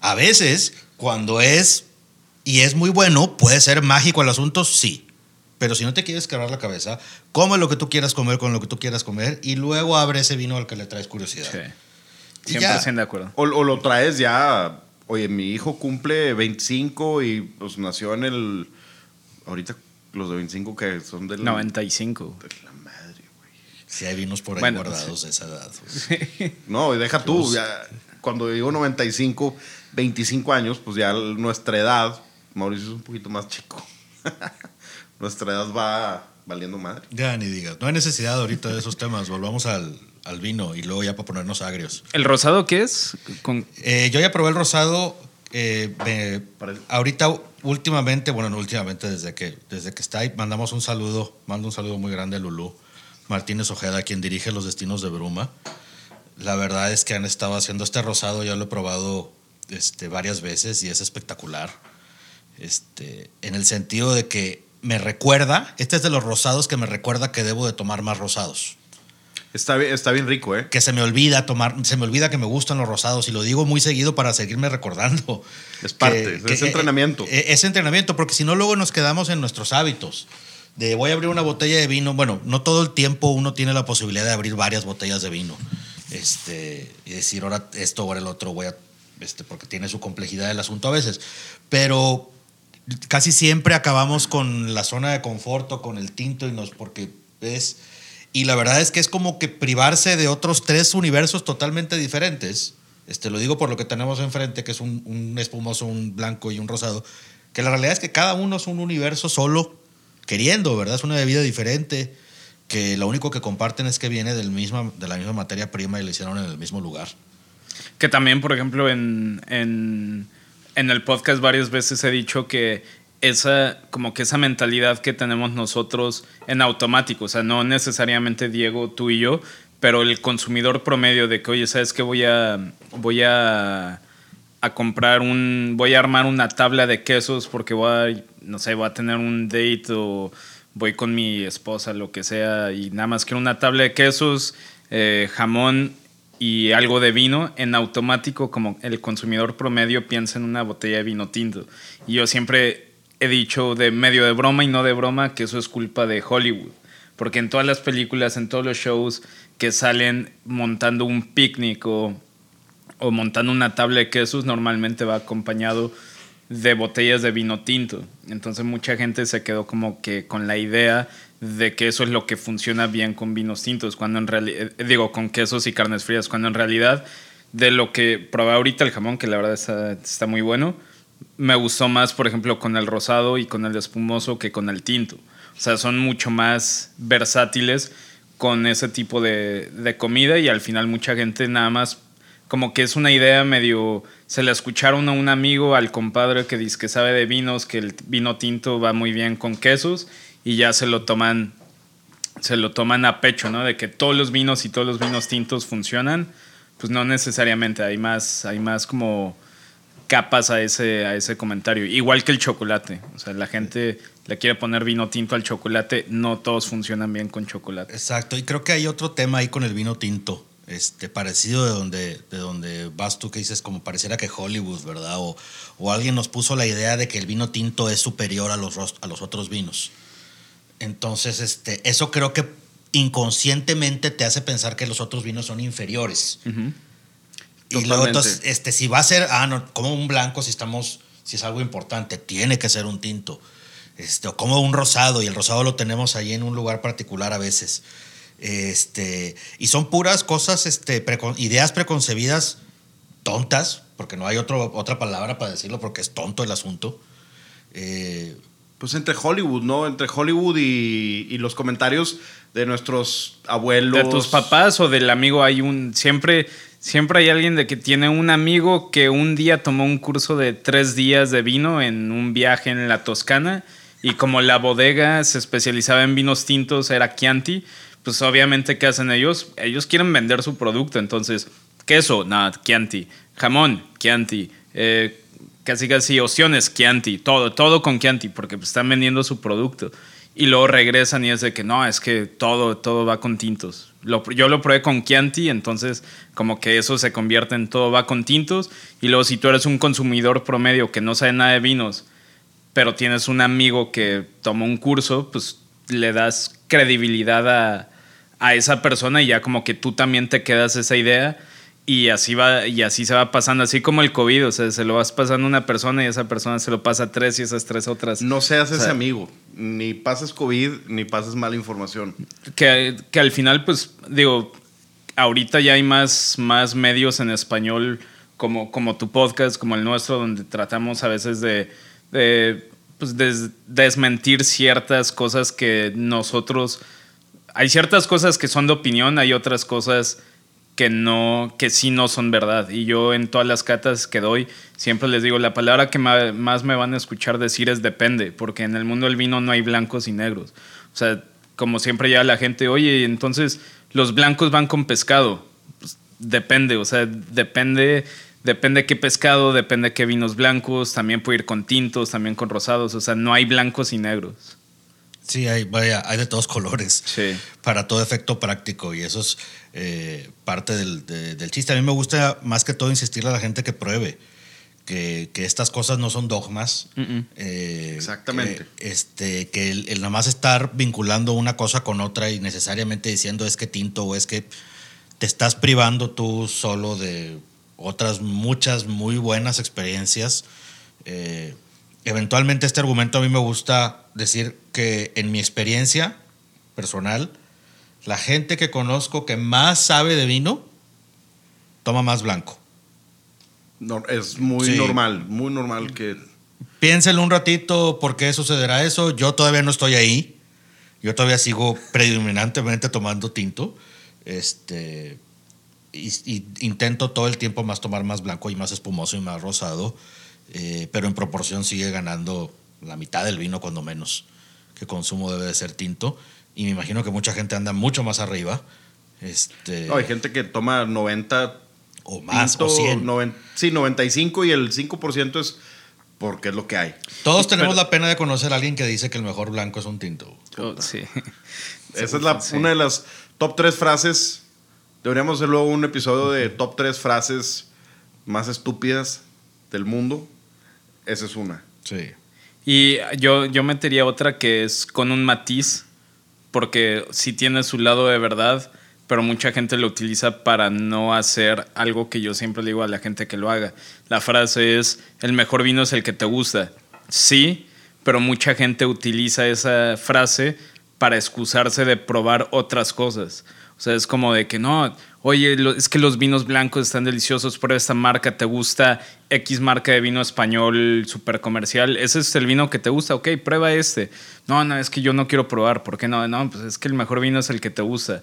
A veces Cuando es, y es muy bueno, puede ser mágico el asunto, sí. Pero si no te quieres quebrar la cabeza, come lo que tú quieras comer con lo que tú quieras comer y luego abre ese vino al que le traes curiosidad. Sí. Y ya. 100% de acuerdo. O, o lo traes ya. Oye, mi hijo cumple 25 y pues nació en el. Ahorita los de 25 que son del. 95. de la madre, güey. Si hay vinos por ahí Bueno, guardados de esa edad. No, y deja tú. Ya, cuando digo 95, 25 años, pues ya nuestra edad. Mauricio es un poquito más chico. nuestra edad va valiendo madre. Ya ni digas. No hay necesidad ahorita de esos temas. Volvamos al, al vino y luego ya para ponernos agrios. ¿El rosado qué es? Con, Eh, yo ya probé el rosado. eh, me- Para el- ahorita, últimamente, bueno, no últimamente, desde que, desde que está ahí, mandamos un saludo, mando un saludo muy grande a Lulú Martínez Ojeda, quien dirige Los Destinos de Bruma. La verdad es que han estado haciendo este rosado, yo lo he probado este, varias veces y es espectacular. Este, en el sentido de que me recuerda, este es de los rosados que me recuerda que debo de tomar más rosados Está, bien- está bien rico, ¿eh? que se me olvida tomar, se me olvida que me gustan los rosados y lo digo muy seguido para seguirme recordando. Es parte, es entrenamiento. eh, Es entrenamiento, porque si no luego nos quedamos en nuestros hábitos. De voy a abrir una botella de vino, bueno, no todo el tiempo uno tiene la posibilidad de abrir varias botellas de vino. Este, y decir ahora esto, ahora el otro, voy a, este, porque tiene su complejidad el asunto a veces. Pero casi siempre acabamos con la zona de confort o con el tinto y nos, porque es, y la verdad es que es como que privarse de otros tres universos totalmente diferentes. Este, lo digo por lo que tenemos enfrente, que es un, espumoso, un blanco y un rosado, que la realidad es que cada uno es un universo solo, queriendo, ¿verdad? Es una bebida diferente, que lo único que comparten es que viene del misma, de la misma materia prima y lo hicieron en el mismo lugar. Que también, por ejemplo, en, en, en el podcast varias veces he dicho que esa, como que esa mentalidad que tenemos nosotros en automático, o sea, no necesariamente Diego, tú y yo, pero el consumidor promedio de que, oye, ¿sabes qué? Voy a, voy a, a comprar un, voy a armar una tabla de quesos porque voy a, no sé, voy a tener un date o voy con mi esposa, lo que sea, y nada más quiero una tabla de quesos, eh, jamón y algo de vino, en automático, como el consumidor promedio piensa en una botella de vino tinto. Y yo siempre he dicho de medio de broma y no de broma que eso es culpa de Hollywood. Porque en todas las películas, en todos los shows que salen montando un picnic o, o montando una tabla de quesos, normalmente va acompañado de botellas de vino tinto. Entonces mucha gente se quedó como que con la idea de que eso es lo que funciona bien con vinos tintos, cuando en realidad, digo, con quesos y carnes frías, cuando en realidad de lo que probé ahorita el jamón, que la verdad está, está muy bueno, me gustó más, por ejemplo, con el rosado y con el espumoso que con el tinto. O sea, son mucho más versátiles con ese tipo de, de comida y al final mucha gente nada más como que es una idea medio se la escucharon a un amigo al compadre que dice que sabe de vinos que el vino tinto va muy bien con quesos y ya se lo toman se lo toman a pecho no de que todos los vinos y todos los vinos tintos funcionan pues no necesariamente hay más hay más como capas a ese a ese comentario igual que el chocolate o sea la gente le quiere poner vino tinto al chocolate no todos funcionan bien con chocolate Exacto, y creo que hay otro tema ahí con el vino tinto, este, parecido de donde, de donde vas tú que dices como pareciera que Hollywood, ¿verdad? O, o alguien nos puso la idea de que el vino tinto es superior a los, a los otros vinos. Entonces, este, eso creo que inconscientemente te hace pensar que los otros vinos son inferiores. Y luego, entonces, este, si va a ser, ah, no, como un blanco, si estamos, si es algo importante, tiene que ser un tinto. Este, o como un rosado, y el rosado lo tenemos ahí en un lugar particular a veces. Este, y son puras cosas, este, precon- ideas preconcebidas tontas, porque no hay otro, otra palabra para decirlo, porque es tonto el asunto. Eh, Pues entre Hollywood, ¿no? Entre Hollywood y, los comentarios de nuestros abuelos. de tus papás o del amigo hay un siempre siempre hay alguien de que tiene un amigo que un día tomó un curso de tres días de vino en un viaje en la Toscana y como la bodega se especializaba en vinos tintos era Chianti pues obviamente qué hacen ellos ellos quieren vender su producto entonces queso nada Chianti jamón Chianti eh, casi casi opciones Chianti todo todo con Chianti porque pues, están vendiendo su producto y luego regresan y es de que no, es que todo, todo va con tintos. Yo lo probé con Chianti, entonces como que eso se convierte en todo va con tintos. Y luego si tú eres un consumidor promedio que no sabe nada de vinos, pero tienes un amigo que tomó un curso, pues le das credibilidad a, a esa persona y ya como que tú también te quedas esa idea y así va y así se va pasando, así como el COVID, o sea, se lo vas pasando a una persona y esa persona se lo pasa a tres y esas tres otras. No seas O sea, ese amigo. Ni pases COVID, ni pases mala información. que, que al final, pues, digo, ahorita ya hay más, más medios en español como, como tu podcast, como el nuestro, donde tratamos a veces de, de, pues, des- desmentir ciertas cosas que nosotros... Hay ciertas cosas que son de opinión, hay otras cosas que no, que sí no son verdad. Y yo en todas las catas que doy, siempre les digo, la palabra que más me van a escuchar decir es depende, porque en el mundo del vino no hay blancos y negros. O sea, como siempre ya la gente, oye, entonces los blancos van con pescado. Pues, depende, o sea, depende, depende qué pescado, depende qué vinos blancos, también puede ir con tintos, también con rosados, o sea, no hay blancos y negros. Sí, hay, vaya, hay de todos colores. Sí. Para todo efecto práctico. Y eso es eh, parte del, de- del chiste. A mí me gusta más que todo insistirle a la gente que pruebe. Que, que estas cosas no son dogmas. Eh, Exactamente. Que, este, que el, el nada más estar vinculando una cosa con otra y necesariamente diciendo es que tinto o es que te estás privando tú solo de otras muchas muy buenas experiencias. Eh, eventualmente este argumento a mí me gusta decir que en mi experiencia personal, la gente que conozco que más sabe de vino toma más blanco. No, es muy Sí. normal, muy normal que... Piénsenlo un ratito por qué sucederá eso. Yo todavía no estoy ahí. Yo todavía sigo predominantemente tomando tinto. Este, y, y intento todo el tiempo más tomar más blanco y más espumoso y más rosado. eh, pero en proporción sigue ganando la mitad del vino, cuando menos, que consumo debe de ser tinto. Y me imagino que mucha gente anda mucho más arriba. Este, No, hay gente que toma 90 o más, tinto, o 100. noven- sí, 95 y el 5% es porque es lo que hay. Todos tenemos Pero- la pena de conocer a alguien que dice que el mejor blanco es un tinto. Oh, sí. Esa es la, Sí. una de las top 3 frases. Deberíamos hacer luego un episodio de top 3 frases más estúpidas del mundo. Esa es una. Sí. Y yo, yo metería otra que es con un matiz, porque sí tiene su lado de verdad, pero mucha gente lo utiliza para no hacer algo que yo siempre digo a la gente que lo haga. La frase es, el mejor vino es el que te gusta. Sí, pero mucha gente utiliza esa frase para excusarse de probar otras cosas. O sea, es como de que no, oye, es que los vinos blancos están deliciosos, prueba esta marca, te gusta X marca de vino español super comercial, ese es el vino que te gusta, ok, prueba este. No, no, es que yo no quiero probar, ¿por qué no? No, pues es que el mejor vino es el que te gusta.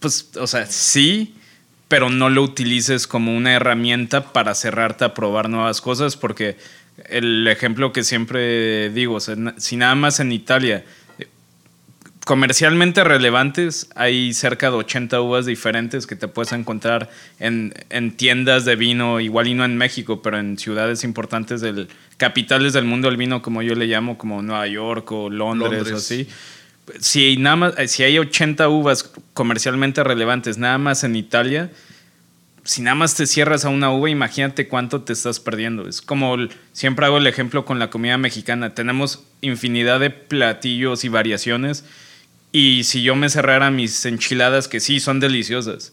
Pues, o sea, sí, pero no lo utilices como una herramienta para cerrarte a probar nuevas cosas, porque el ejemplo que siempre digo, si nada más en Italia comercialmente relevantes, hay cerca de 80 uvas diferentes que te puedes encontrar en, en tiendas de vino, igual y no en México, pero en ciudades importantes del capitales del mundo del vino, como yo le llamo, como Nueva York o Londres, Londres. o así. Si, nada más, si hay 80 uvas comercialmente relevantes nada más en Italia, si nada más te cierras a una uva, imagínate cuánto te estás perdiendo. Es como siempre hago el ejemplo con la comida mexicana. Tenemos infinidad de platillos y variaciones. Y si yo me cerrara mis enchiladas, que sí son deliciosas,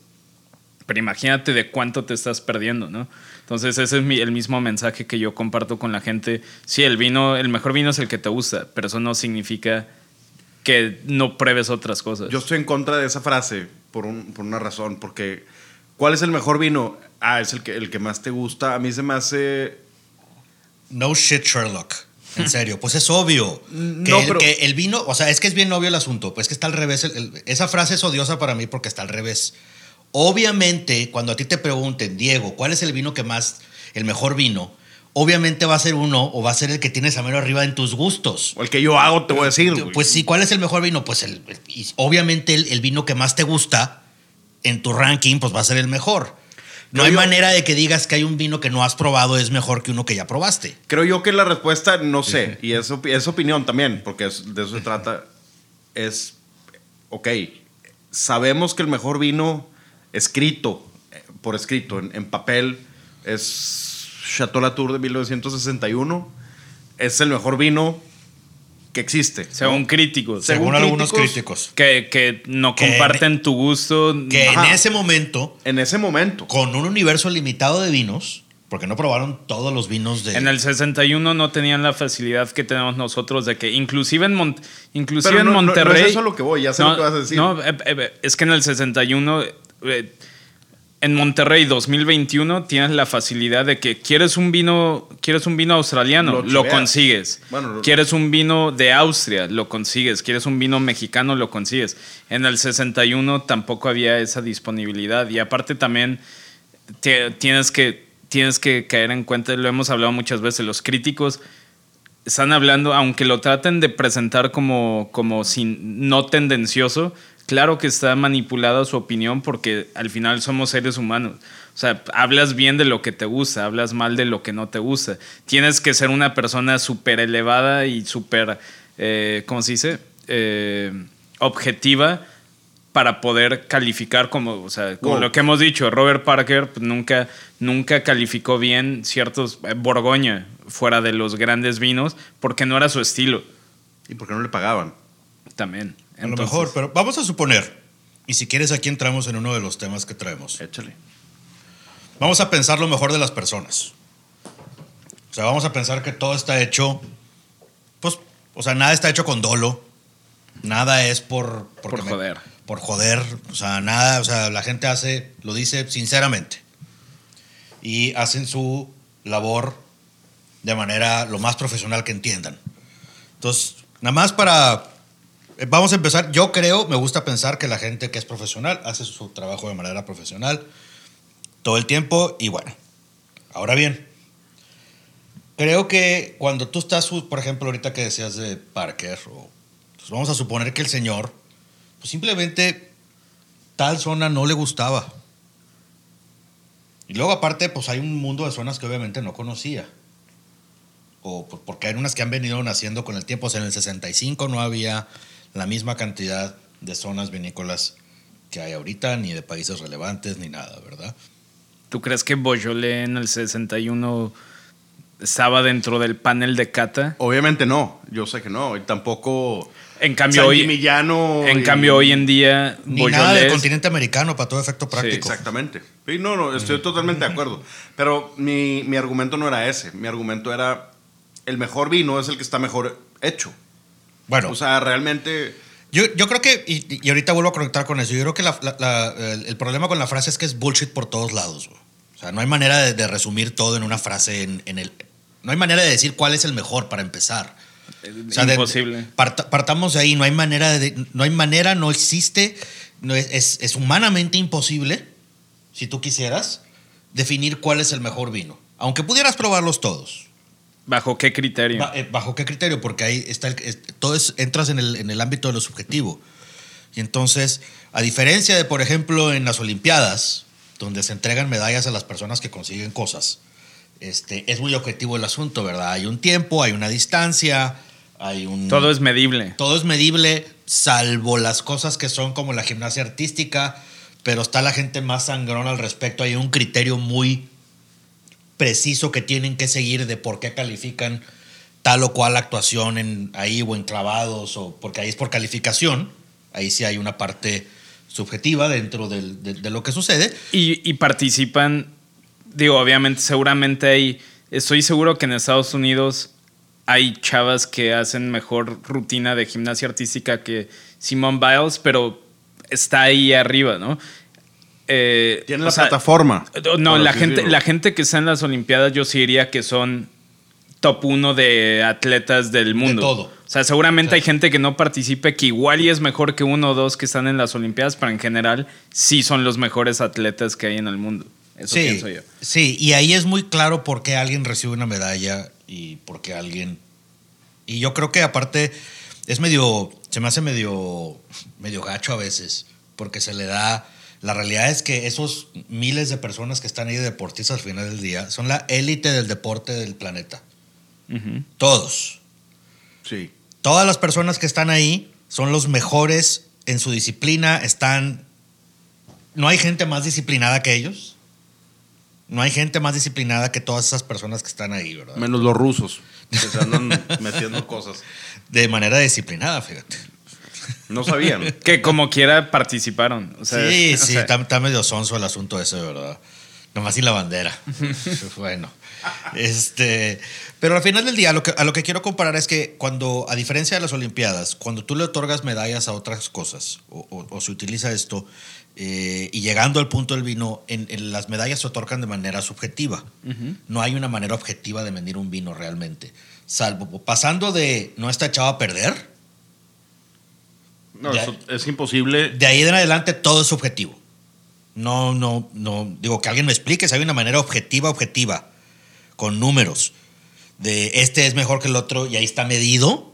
pero imagínate de cuánto te estás perdiendo, ¿no? Entonces ese es mi- el mismo mensaje que yo comparto con la gente. Sí, el vino, el mejor vino es el que te gusta, pero eso no significa que no pruebes otras cosas. Yo estoy en contra de esa frase por, un- por una razón. Porque, ¿cuál es el mejor vino? Ah, es el que, el que más te gusta. A mí se me hace No shit, Sherlock. En serio, pues es obvio. Que, No, el, pero- que el vino, o sea, es que es bien obvio el asunto. Pues que está al revés. el- el- esa frase es odiosa para mí porque está al revés. Obviamente, cuando a ti te pregunten, Diego, ¿cuál es el vino que más, el mejor vino? Obviamente va a ser uno o va a ser el que tienes a mano arriba en tus gustos. o el que yo hago, te voy a decir. güey. Pues sí, ¿cuál es el mejor vino? Pues el, obviamente el, el vino que más te gusta en tu ranking, pues va a ser el mejor. No hay yo- manera de que digas que hay un vino que no has probado es mejor que uno que ya probaste. Creo yo que la respuesta, no sé, y es, es opinión también, porque es- de eso se trata, es, ok, sabemos que el mejor vino escrito, eh, por escrito, en, en papel, es Chateau Latour de 1961, es el mejor vino que existe. Según críticos. Según Según, algunos críticos. Que, que no Que comparten tu gusto. Que Ajá. en ese momento, En ese momento. con un universo limitado de vinos, porque no probaron todos los vinos de... En el 61 no tenían la facilidad que tenemos nosotros de que inclusive en, Mon- inclusive Pero en no- no- no Monterrey... es eso a lo que voy, ya sé lo que vas a decir. No, eh, eh, es que en el 61... eh, en Monterrey 2021 tienes la facilidad de que quieres un vino, quieres un vino australiano, Lo consigues. Bueno, lo- quieres un vino de Austria, lo consigues. Quieres un vino mexicano, lo consigues. En el 61 tampoco había esa disponibilidad y aparte también te- tienes que tienes que caer en cuenta, lo hemos hablado muchas veces, los críticos están hablando, aunque lo traten de presentar como, como sin, no tendencioso, claro que está manipulada su opinión porque al final somos seres humanos. O sea, hablas bien de lo que te gusta, hablas mal de lo que no te gusta. Tienes que ser una persona súper elevada y súper, eh, ¿cómo se dice? Eh, objetiva para poder calificar como, o sea, como Wow. lo que hemos dicho, Robert Parker pues, nunca, nunca calificó bien ciertos eh, Borgoña fuera de los grandes vinos porque no era su estilo ¿Y por qué no le pagaban? también. A lo mejor, pero vamos a suponer, y si quieres aquí entramos en uno de los temas que traemos. Échale. Vamos a pensar lo mejor de las personas. O sea, vamos a pensar que todo está hecho, pues, o sea, nada está hecho con dolo. Nada es por... Por me- joder. por joder. O sea, nada, o sea, la gente hace, lo dice sinceramente. Y hacen su labor de manera lo más profesional que entiendan. Entonces, nada más para... eh, Vamos a empezar. Yo creo, me gusta pensar que la gente que es profesional hace su trabajo de manera profesional todo el tiempo y bueno. Ahora bien, creo que cuando tú estás, por ejemplo, ahorita que decías de Parker, o, pues vamos a suponer que el señor, pues simplemente tal zona no le gustaba. Y luego aparte, pues hay un mundo de zonas que obviamente no conocía. O por- porque hay unas que han venido naciendo con el tiempo. O sea, en el 65 no había la misma cantidad de zonas vinícolas que hay ahorita, ni de países relevantes, ni nada, ¿verdad? ¿Tú crees que Beaujolais en el 61 estaba dentro del panel de cata? Obviamente no, yo sé que no, y tampoco En cambio, San hoy, Gimignano en y- cambio hoy en día Ni nada del continente americano para todo efecto práctico. Exactamente. Sí, no, no, estoy totalmente de acuerdo. Pero mi, mi argumento no era ese. Mi argumento era el mejor vino es el que está mejor hecho. Bueno, O sea, realmente yo, yo creo que, y, y ahorita vuelvo a conectar con eso, yo creo que la- la- la- el, el problema con la frase es que es bullshit por todos lados. güey. O sea, no hay manera de, de resumir todo en una frase. En, en el, no hay manera de decir cuál es el mejor para empezar. O sea, de- imposible. parta- partamos de ahí, no hay manera, de, no hay manera, no existe, no es, es- es humanamente imposible, si tú quisieras, definir cuál es el mejor vino. Aunque pudieras probarlos todos. ¿Bajo qué criterio? Ba- eh, ¿Bajo qué criterio? Porque ahí está el, es- todo es- entras en el, en el ámbito de lo subjetivo. Y entonces, a diferencia de, por ejemplo, en las Olimpiadas, donde se entregan medallas a las personas que consiguen cosas, este, es muy objetivo el asunto, ¿verdad? Hay un tiempo, hay una distancia, hay un... Todo es medible. Todo es medible, salvo las cosas que son como la gimnasia artística, pero está la gente más sangrón al respecto. Hay un criterio muy preciso que tienen que seguir de por qué califican tal o cual actuación ahí o en clavados, o porque ahí es por calificación. Ahí sí hay una parte subjetiva dentro de lo que sucede. Y, y participan, digo, obviamente, seguramente hay, estoy seguro que en Estados Unidos hay chavas que hacen mejor rutina de gimnasia artística que Simone Biles, pero está ahí arriba, ¿no? Eh, tiene o la sea, plataforma. No, por la gente, decirlo. la gente que está en las Olimpiadas, yo sí diría que son top uno de atletas del mundo. todo. O sea, seguramente O sea, hay gente que no participe, que igual y es mejor que uno o dos que están en las Olimpiadas, pero en general sí son los mejores atletas que hay en el mundo. Eso sí, pienso yo. sí, y ahí es muy claro por qué alguien recibe una medalla y por qué alguien... Y yo creo que aparte es medio, se me hace medio, medio gacho a veces, porque se le da La realidad es que esos miles de personas que están ahí de deportistas al final del día son la élite del deporte del planeta. Todos. Sí. Todas las personas que están ahí son los mejores en su disciplina, están... No hay gente más disciplinada que ellos. No hay gente más disciplinada que todas esas personas que están ahí, ¿verdad? Menos los rusos. Que se andan metiendo cosas. De manera disciplinada, fíjate. No sabían. Que como quiera participaron. O sea, sí, o sí, está, está medio sonso el asunto ese, ¿verdad? Nomás sin la bandera. bueno. Este, pero al final del día, a lo, que, a lo que quiero comparar es que cuando, a diferencia de las Olimpiadas, cuando tú le otorgas medallas a otras cosas, o, o- o se utiliza esto, eh, y llegando al punto del vino, en, en las medallas se otorgan de manera subjetiva. No hay una manera objetiva de medir un vino realmente. Salvo pasando de no está echado a perder, No, eso es imposible. de ahí en adelante todo es subjetivo. No, no, no. Digo, que alguien me explique si hay una manera objetiva, objetiva, con números, de este es mejor que el otro y ahí está medido.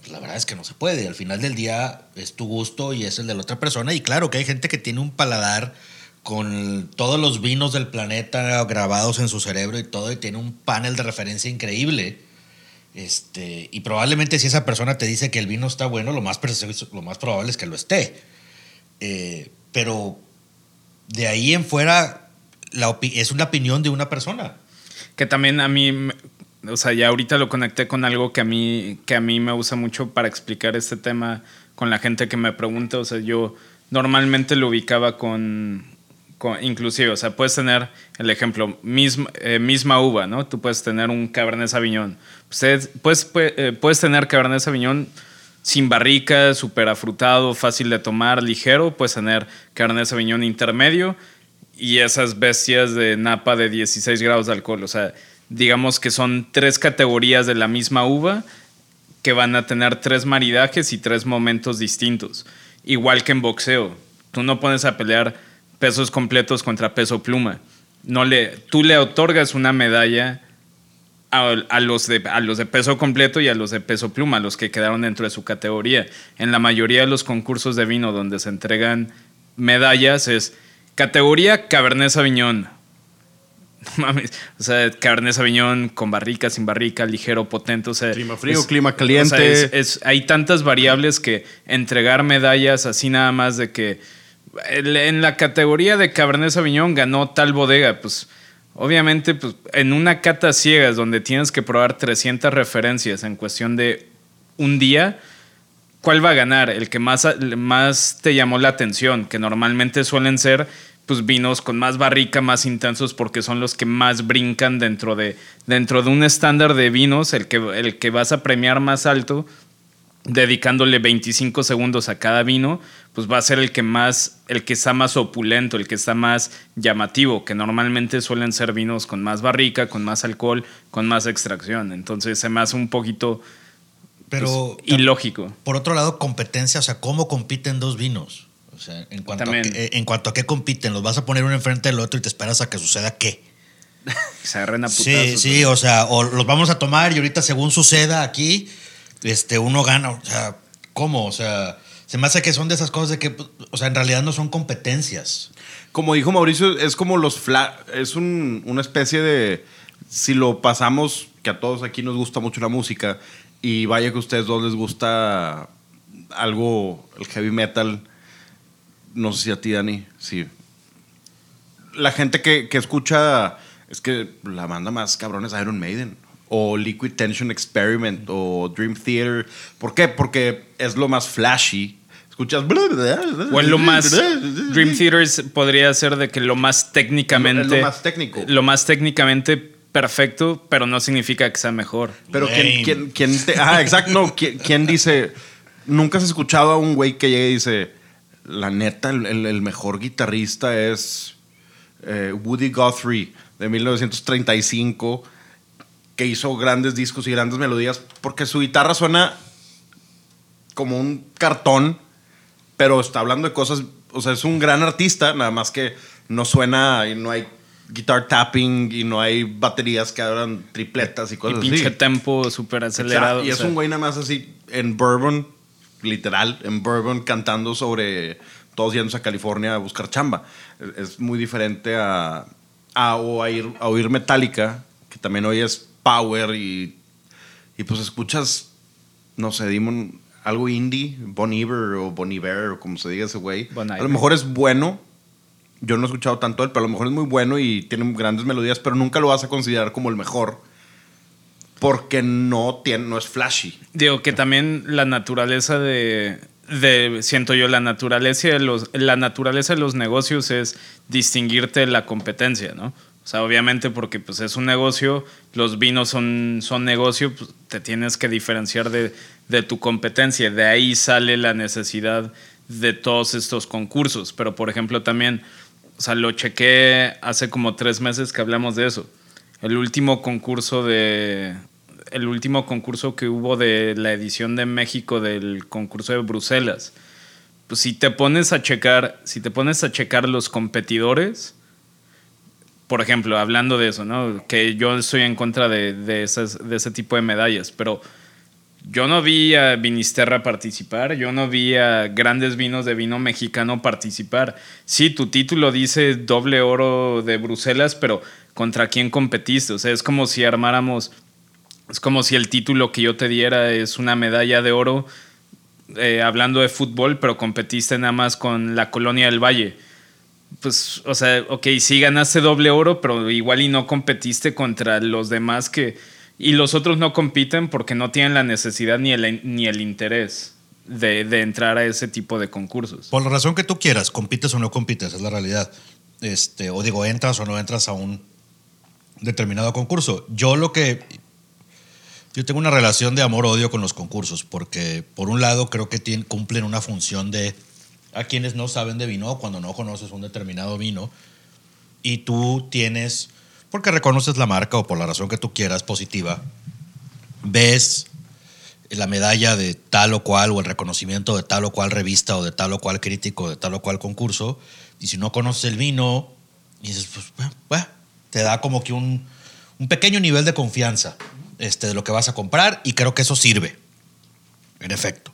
Pues la verdad es que no se puede. Al final del día es tu gusto y es el de la otra persona. Y claro que hay gente que tiene un paladar con todos los vinos del planeta grabados en su cerebro y todo, y tiene un panel de referencia increíble. Este, y probablemente si esa persona te dice que el vino está bueno, lo más, lo más probable es que lo esté. Eh, pero de ahí en fuera la es una opinión de una persona. Que también a mí, o sea, ya ahorita lo conecté con algo que a mí, que a mí me usa mucho para explicar este tema con la gente que me pregunta. O sea, yo normalmente lo ubicaba con, inclusive, o sea, puedes tener el ejemplo, misma, eh, misma uva, ¿no? Tú puedes tener un Cabernet Sauvignon. Puedes, pue- eh, puedes tener Cabernet Sauvignon sin barrica, súper afrutado, fácil de tomar, ligero. Puedes tener Cabernet Sauvignon intermedio y esas bestias de napa de 16 grados de alcohol. O sea, digamos que son tres categorías de la misma uva que van a tener tres maridajes y tres momentos distintos. Igual que en boxeo. Tú no pones a pelear pesos completos contra peso pluma. No le, tú le otorgas una medalla a, a los de, a los de peso completo y a los de peso pluma, los que quedaron dentro de su categoría. En la mayoría de los concursos de vino donde se entregan medallas es categoría Cabernet Sauvignon. No mames, o sea, Cabernet Sauvignon con barrica, sin barrica, ligero, potente, o sea... Clima frío, es- clima caliente. o sea, es- es- hay tantas variables que entregar medallas así nada más de que en la categoría de Cabernet Sauvignon ganó tal bodega, pues obviamente pues, en una cata ciegas donde tienes que probar 300 referencias en cuestión de un día, ¿cuál va a ganar? El que más, más te llamó la atención, que normalmente suelen ser pues vinos con más barrica, más intensos, porque son los que más brincan dentro de, dentro de un estándar de vinos, el que, el que vas a premiar más alto, dedicándole 25 segundos a cada vino, pues va a ser el que más, el que está más opulento, el que está más llamativo, que normalmente suelen ser vinos con más barrica, con más alcohol, con más extracción. Entonces se me hace un poquito Pero pues, ilógico. por otro lado, competencia, o sea, ¿cómo compiten dos vinos? O sea, en cuanto, a en cuanto a qué compiten, los vas a poner uno enfrente del otro y te esperas a que suceda qué. Se agarren a Sí, putazos, sí, o sea, o los vamos a tomar y ahorita según suceda aquí, este, uno gana, o sea, ¿cómo? O sea, se me hace que son de esas cosas de que, o sea, en realidad no son competencias. Como dijo Mauricio, es como los fla es un- una especie de si lo pasamos, que a todos aquí nos gusta mucho la música y vaya que a ustedes dos les gusta algo el heavy metal, no sé si a ti Dani, sí. La gente que, que escucha es que la banda más cabrón es Iron Maiden o Liquid Tension Experiment o Dream Theater. ¿Por qué? Porque es lo más flashy. Escuchas O en lo más. Dream Theaters podría ser de que lo más técnicamente. Lo- lo más técnico. Lo más técnicamente perfecto, pero no significa que sea mejor. Pero. ¿quién, quién, quién te- Ah, exacto. No, ¿quién, quién dice? Nunca has escuchado a un güey que llegue y dice: La neta, el, el- el mejor guitarrista es eh, Woody Guthrie de 1935, que hizo grandes discos y grandes melodías, porque su guitarra suena como un cartón, pero está hablando de cosas. O sea, es un gran artista, nada más que no suena y no hay guitar tapping y no hay baterías que abran tripletas y Y cosas pinche así. tempo súper acelerado. Y o es sea, un güey nada más así en bourbon, literal, en bourbon, cantando sobre todos yéndose a California a buscar chamba. Es, es muy diferente a, a, o a, ir, a oír Metallica, que también oyes Power y, y pues escuchas, no sé, Demon, algo indie, Bon Iver o Bon Iver o como se diga ese güey. Bon A lo mejor es bueno. Yo no he escuchado tanto él, pero a lo mejor es muy bueno y tiene grandes melodías, pero nunca lo vas a considerar como el mejor. Porque no, tiene, no es flashy. Digo que también la naturaleza de, de- siento yo, la naturaleza de los, la naturaleza de los negocios es distinguirte de la competencia, ¿no? O sea, obviamente porque pues es un negocio, los vinos son, son negocio, pues, te tienes que diferenciar de, de tu competencia. De ahí sale la necesidad de todos estos concursos. Pero, por ejemplo, también, o sea, lo chequé hace como tres meses que hablamos de eso. El último concurso de. El último concurso que hubo de la edición de México del concurso de Bruselas. Pues si te pones a checar, si te pones a checar los competidores, por ejemplo, hablando de eso, ¿no? Que yo estoy en contra de, de, esas, de ese tipo de medallas, pero yo no vi a Vinisterra participar, yo no vi a grandes vinos de vino mexicano participar. Sí, tu título dice doble oro de Bruselas, pero ¿contra quién competiste? O sea, es como si armáramos, es como si el título que yo te diera es una medalla de oro eh, hablando de fútbol, pero competiste nada más con la Colonia del Valle. Pues, o sea, ok, sí ganaste doble oro, pero igual y no competiste contra los demás que... Y los otros no compiten porque no tienen la necesidad ni el, ni el interés de, de entrar a ese tipo de concursos. Por la razón que tú quieras, compites o no compites, es la realidad. Este, o digo, entras o no entras a un determinado concurso. Yo lo que. Yo tengo una relación de amor-odio con los concursos, porque por un lado creo que cumplen una función de a quienes no saben de vino, cuando no conoces un determinado vino, y tú tienes, porque reconoces la marca o por la razón que tú quieras, positiva, ves la medalla de tal o cual o el reconocimiento de tal o cual revista o de tal o cual crítico de tal o cual concurso y si no conoces el vino dices pues bueno, bueno, te da como que un, un pequeño nivel de confianza este, de lo que vas a comprar y creo que eso sirve en efecto.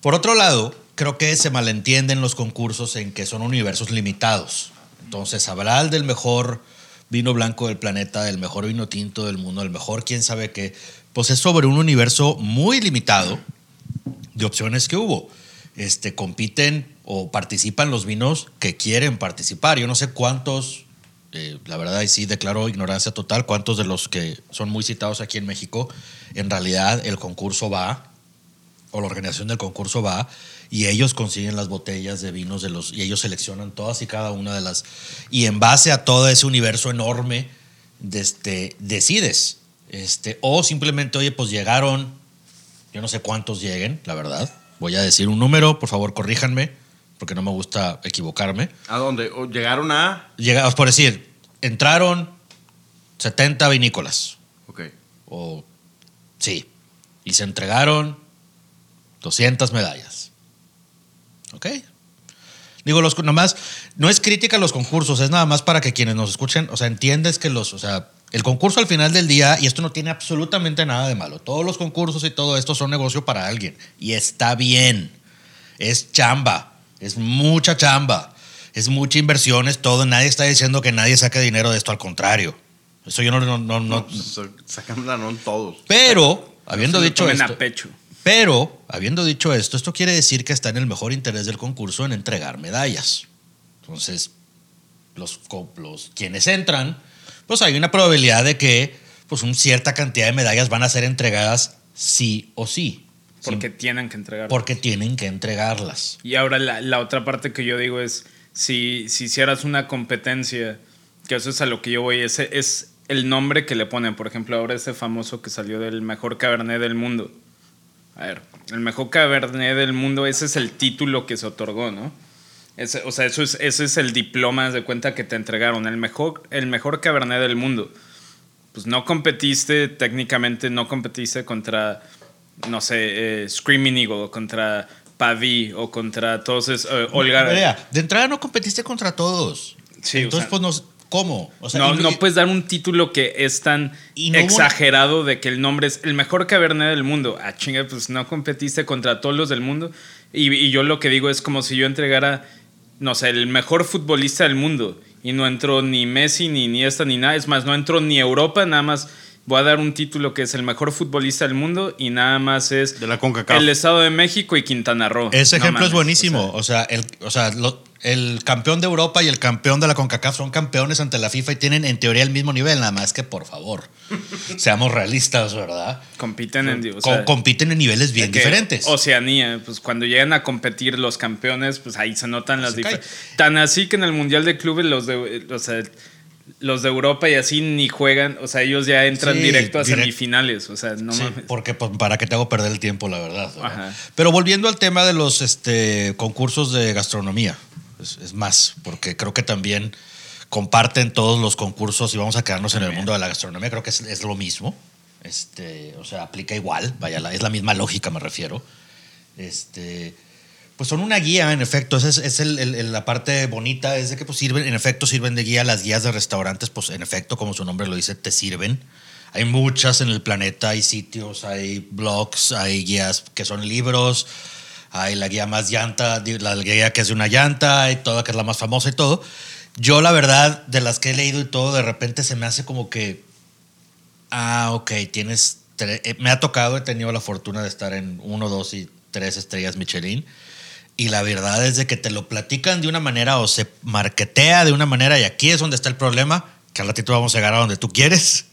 Por otro lado creo que se malentienden los concursos en que son universos limitados entonces hablar del mejor vino blanco del planeta, del mejor vino tinto del mundo, del mejor quién sabe qué, pues es sobre un universo muy limitado de opciones que hubo. Este, compiten o participan los vinos que quieren participar. Yo no sé cuántos, eh, la verdad, y sí declaro ignorancia total, cuántos de los que son muy citados aquí en México, en realidad el concurso va, o la organización del concurso va, y ellos consiguen las botellas de vinos de los, y ellos seleccionan todas y cada una de las, y en base a todo ese universo enorme, de este, decides. Este, o simplemente, oye, pues llegaron, yo no sé cuántos lleguen, la verdad. Voy a decir un número, por favor, corríjanme, porque no me gusta equivocarme. ¿A dónde? ¿O ¿Llegaron a...? Llegamos, por decir, entraron 70 vinícolas, Ok. o sí, y se entregaron 200 medallas. ¿Ok? Digo, los, nomás, no es crítica a los concursos, es nada más para que quienes nos escuchen, o sea, entiendes que los, o sea, el concurso al final del día, y esto no tiene absolutamente nada de malo, todos los concursos y todo esto son negocio para alguien, y está bien, es chamba, es mucha chamba, es mucha inversión, es todo, nadie está diciendo que nadie saque dinero de esto, al contrario, eso yo no, no, no, no- No, pues, sacan todos. pero, habiendo dicho esto, a pecho. Pero, habiendo dicho esto, esto quiere decir que está en el mejor interés del concurso en entregar medallas. Entonces, los, quienes entran, pues hay una probabilidad de que pues una cierta cantidad de medallas van a ser entregadas sí o sí. Porque tienen que entregar. porque tienen que entregarlas. Y ahora la, la otra parte que yo digo es, si, si hicieras una competencia, que eso es a lo que yo voy, ese es el nombre que le ponen. Por ejemplo, ahora ese famoso que salió del mejor cabernet del mundo. A ver, el mejor cabernet del mundo, ese es el título que se otorgó, ¿no? Ese- o sea, eso es, ese es el diploma de cuenta que te entregaron, el mejor, el mejor cabernet del mundo. Pues no competiste, técnicamente no competiste contra, no sé, eh, Screaming Eagle, o contra Pavi, o contra todos esos, eh, Olga. De entrada no competiste contra todos. Sí, o Entonces, sea- pues nos, ¿cómo? O sea, no, puedes dar un título que es tan Y no hubo- exagerado de que el nombre es el mejor cabernet del mundo. Ah, chinga, pues no competiste contra todos los del mundo. Y, y yo lo que digo es como si yo entregara, no sé, el mejor futbolista del mundo. Y no entró ni Messi, ni Iniesta, ni nada. Es más, no entró ni Europa, nada más voy a dar un título que es el mejor futbolista del mundo y nada más es De la CONCACAF. el Estado de México y Quintana Roo. Ese ejemplo es buenísimo. o sea, O sea, el, o sea lo- el campeón de Europa y el campeón de la CONCACAF son campeones ante la FIFA y tienen en teoría el mismo nivel, nada más que por favor, seamos realistas, ¿verdad? compiten en... o Co- sea, compiten en niveles bien diferentes. Oceanía, pues cuando llegan a competir los campeones, pues ahí se notan las cae. diferencias. Tan así que en el Mundial de Clubes los de, o sea, los de Europa y así ni juegan, o sea, ellos ya entran Sí, directo a direct- semifinales, o sea, no Sí, mames. porque pues, para que te hago perder el tiempo, la verdad. ¿verdad? Ajá. Pero volviendo al tema de los este, concursos de gastronomía, es, es más, porque creo que también comparten todos los concursos y vamos a quedarnos en el mundo de la gastronomía, creo que es, es lo mismo. Este, o sea, aplica igual, vaya, la- es la misma lógica, me refiero. Este, pues son una guía, en efecto. Esa es, es el- el- el- la parte bonita, es de que pues sirven, en efecto sirven de guía. Las guías de restaurantes, pues en efecto, como su nombre lo dice, te sirven. Hay muchas en el planeta, hay sitios, hay blogs, hay guías que son libros, hay la guía más llanta, la guía que es de una llanta, hay toda que es la más famosa y todo. Yo la verdad, de las que he leído y todo, de repente se me hace como que, ah, ok, tienes, eh, me ha tocado, he tenido la fortuna de estar en uno, dos y tres estrellas Michelin. Y la verdad es de que te lo platican de una manera o se marketea de una manera y aquí es donde está el problema, que al ratito vamos a llegar a donde tú quieres.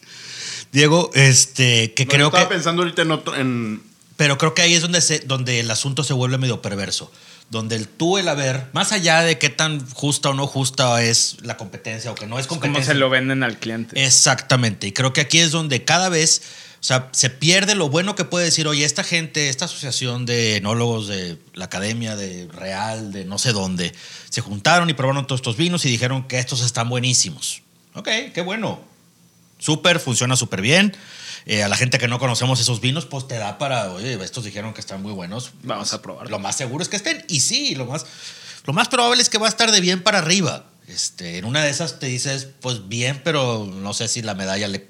Diego, este, que No, creo estaba que... pensando ahorita en otro. En, Pero creo que ahí es donde, se, donde el asunto se vuelve medio perverso. Donde el tú, el haber, más allá de qué tan justa o no justa es la competencia o que no es Es como competencia. se lo venden al cliente. Exactamente. Y creo que aquí es donde cada vez, o sea, se pierde lo bueno que puede decir, oye, esta gente, esta asociación de enólogos de la academia, de Real, de no sé dónde, se juntaron y probaron todos estos vinos y dijeron que estos están buenísimos. Ok, qué bueno. Súper, funciona súper bien. Eh, a la gente que no conocemos esos vinos, pues te da para, oye, estos dijeron que están muy buenos. Vamos a probarlo. Lo más seguro es que estén. Y sí, lo más, lo más probable es que va a estar de bien para arriba. Este, en una de esas te dices, pues bien, pero no sé si la medalla le,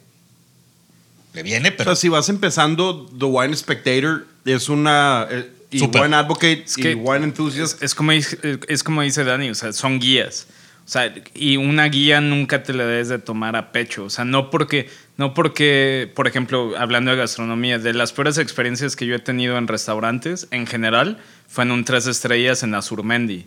le viene, o pero sea, si vas empezando, The Wine Spectator es una. eh, y Súper. Wine Advocate Es y que Wine Enthusiast. Es, es como, dice- es como dice Dani, o sea, son guías. O sea, y una guía nunca te la debes de tomar a pecho. O sea, no porque, no porque, por ejemplo, hablando de gastronomía, de las peores experiencias que yo he tenido en restaurantes, en general, fue en un tres estrellas en Azurmendi,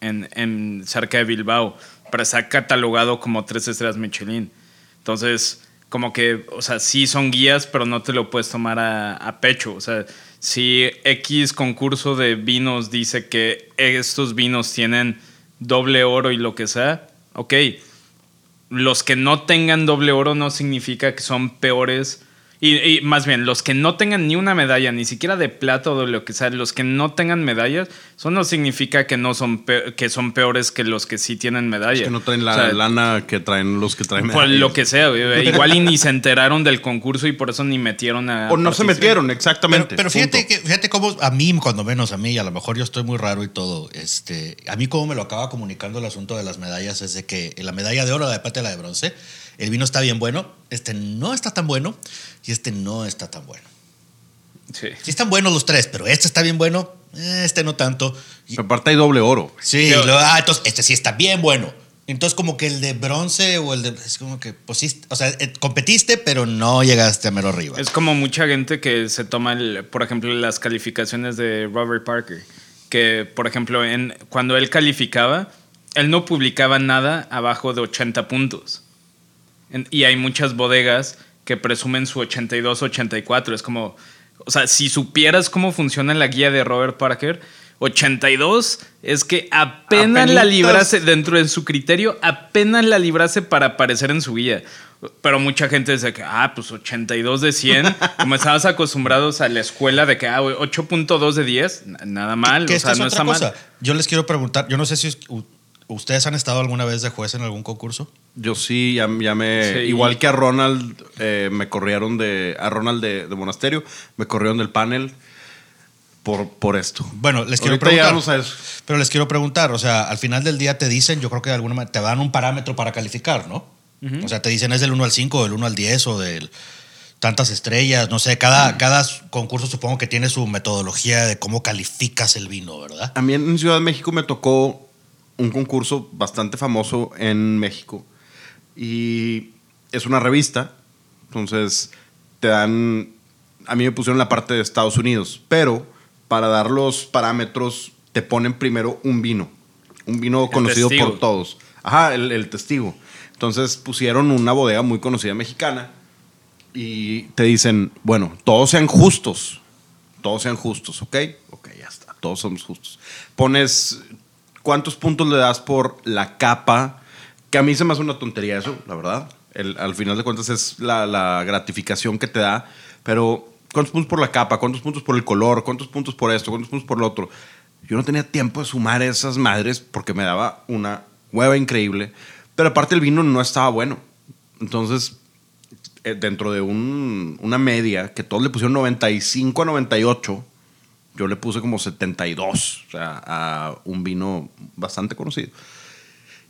en, en cerca de Bilbao. Pero está catalogado como tres estrellas Michelin. Entonces, como que, o sea, sí son guías, pero no te lo puedes tomar a, a pecho. O sea, si X concurso de vinos dice que estos vinos tienen doble oro y lo que sea, ok. Los que no tengan doble oro no significa que son peores. Y, y más bien, los que no tengan ni una medalla, ni siquiera de plata o de lo que sea, los que no tengan medallas, eso no significa que no son, pe- que son peores que los que sí tienen medalla. que no traen la O sea, lana que traen los que traen por medallas. lo que sea, igual y ni se enteraron del concurso y por eso ni metieron a. O no se metieron, exactamente. pero fíjate, que, fíjate cómo, a mí, cuando menos a mí, a lo mejor yo estoy muy raro y todo, este, a mí como me lo acaba comunicando el asunto de las medallas es de que la medalla de oro, la de plata y la de bronce, el vino está bien bueno, este no está tan bueno y este no está tan bueno. Sí. Sí están buenos los tres, pero este está bien bueno, este no tanto. Y- Aparte hay doble oro. sí, ah, entonces este sí está bien bueno. Entonces como que el de bronce o el de... Es como que, pues o sea, eh, competiste, pero no llegaste a mero arriba. Es como mucha gente que se toma, el- por ejemplo, las calificaciones de Robert Parker. Que, por ejemplo, en, cuando él calificaba, él no publicaba nada abajo de 80 puntos. En- y hay muchas bodegas que presumen su 82, 84. Es como, o sea, si supieras cómo funciona la guía de Robert Parker, 82 es que apenas la librase, dentro de su criterio, apenas la librase para aparecer en su guía. Pero mucha gente dice que, ah, pues 82 de 100, como estabas acostumbrados a la escuela de que, ah, 8.2 de 10, na- nada mal, Que o esta sea, es no otra está cosa. mal. Yo les quiero preguntar, yo no sé si ustedes han estado alguna vez de juez en algún concurso. Yo sí, ya, ya me. Sí. Igual que a Ronald, eh, me corrieron de. A Ronald de, de Monasterio, me corrieron del panel. por, por esto. Bueno, les quiero Ahorita preguntar. a eso. Pero les quiero preguntar, o sea, al final del día te dicen, yo creo que de alguna manera te dan un parámetro para calificar, ¿no? O sea, te dicen es del 1 al 5, del 1 al 10 o del tantas estrellas, no sé, cada, cada concurso supongo que tiene su metodología de cómo calificas el vino, ¿verdad? A mí en Ciudad de México me tocó un concurso bastante famoso en México. Y es una revista. Entonces te dan. A mí me pusieron la parte de Estados Unidos. Pero para dar los parámetros, te ponen primero un vino. Un vino conocido testigo. por todos. Ajá, el, el testigo. Entonces pusieron una bodega muy conocida mexicana. Y te dicen, bueno, todos sean justos. Todos sean justos, ¿ok? Ok, ya está. Todos somos justos. Pones cuántos puntos le das por la capa, que a mí se me hace una tontería eso, la verdad. Al final de cuentas es la, gratificación que te da, pero ¿cuántos puntos por la capa? ¿Cuántos puntos por el color? ¿Cuántos puntos por esto? ¿Cuántos puntos por lo otro? Yo no tenía tiempo de sumar esas madres porque me daba una hueva increíble, pero aparte el vino no estaba bueno. Entonces, eh, dentro de un- una media que todos le pusieron 95 a 98, yo le puse como 72, o sea, a un vino bastante conocido.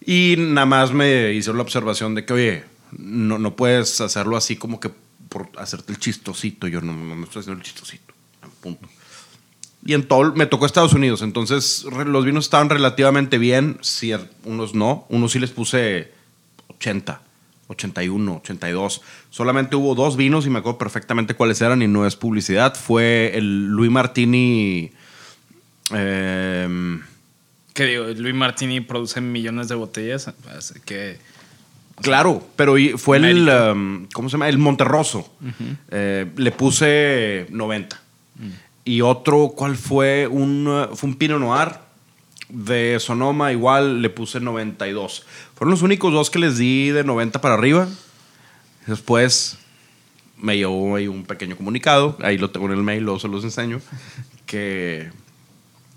Y nada más me hicieron la observación de que, oye, no, no puedes hacerlo así como que por hacerte el chistosito. Yo no, no me estoy haciendo el chistosito. Punto. Y en todo, me tocó Estados Unidos, entonces los vinos estaban relativamente bien, unos no, unos sí les puse 80, 81, 82. Solamente hubo dos vinos y me acuerdo perfectamente cuáles eran y no es publicidad. Fue el Louis Martini. em, Que digo, Luis Martini produce millones de botellas, así que Claro, pero fue el, um, ¿cómo se llama? El Monterroso. Eh, le puse 90. Y otro, ¿cuál fue? Un, fue un Pinot Noir de Sonoma, igual le puse 92. Fueron los únicos dos que les di de 90 para arriba. Después me llegó ahí un pequeño comunicado, ahí lo tengo en el mail, luego se los enseño, que,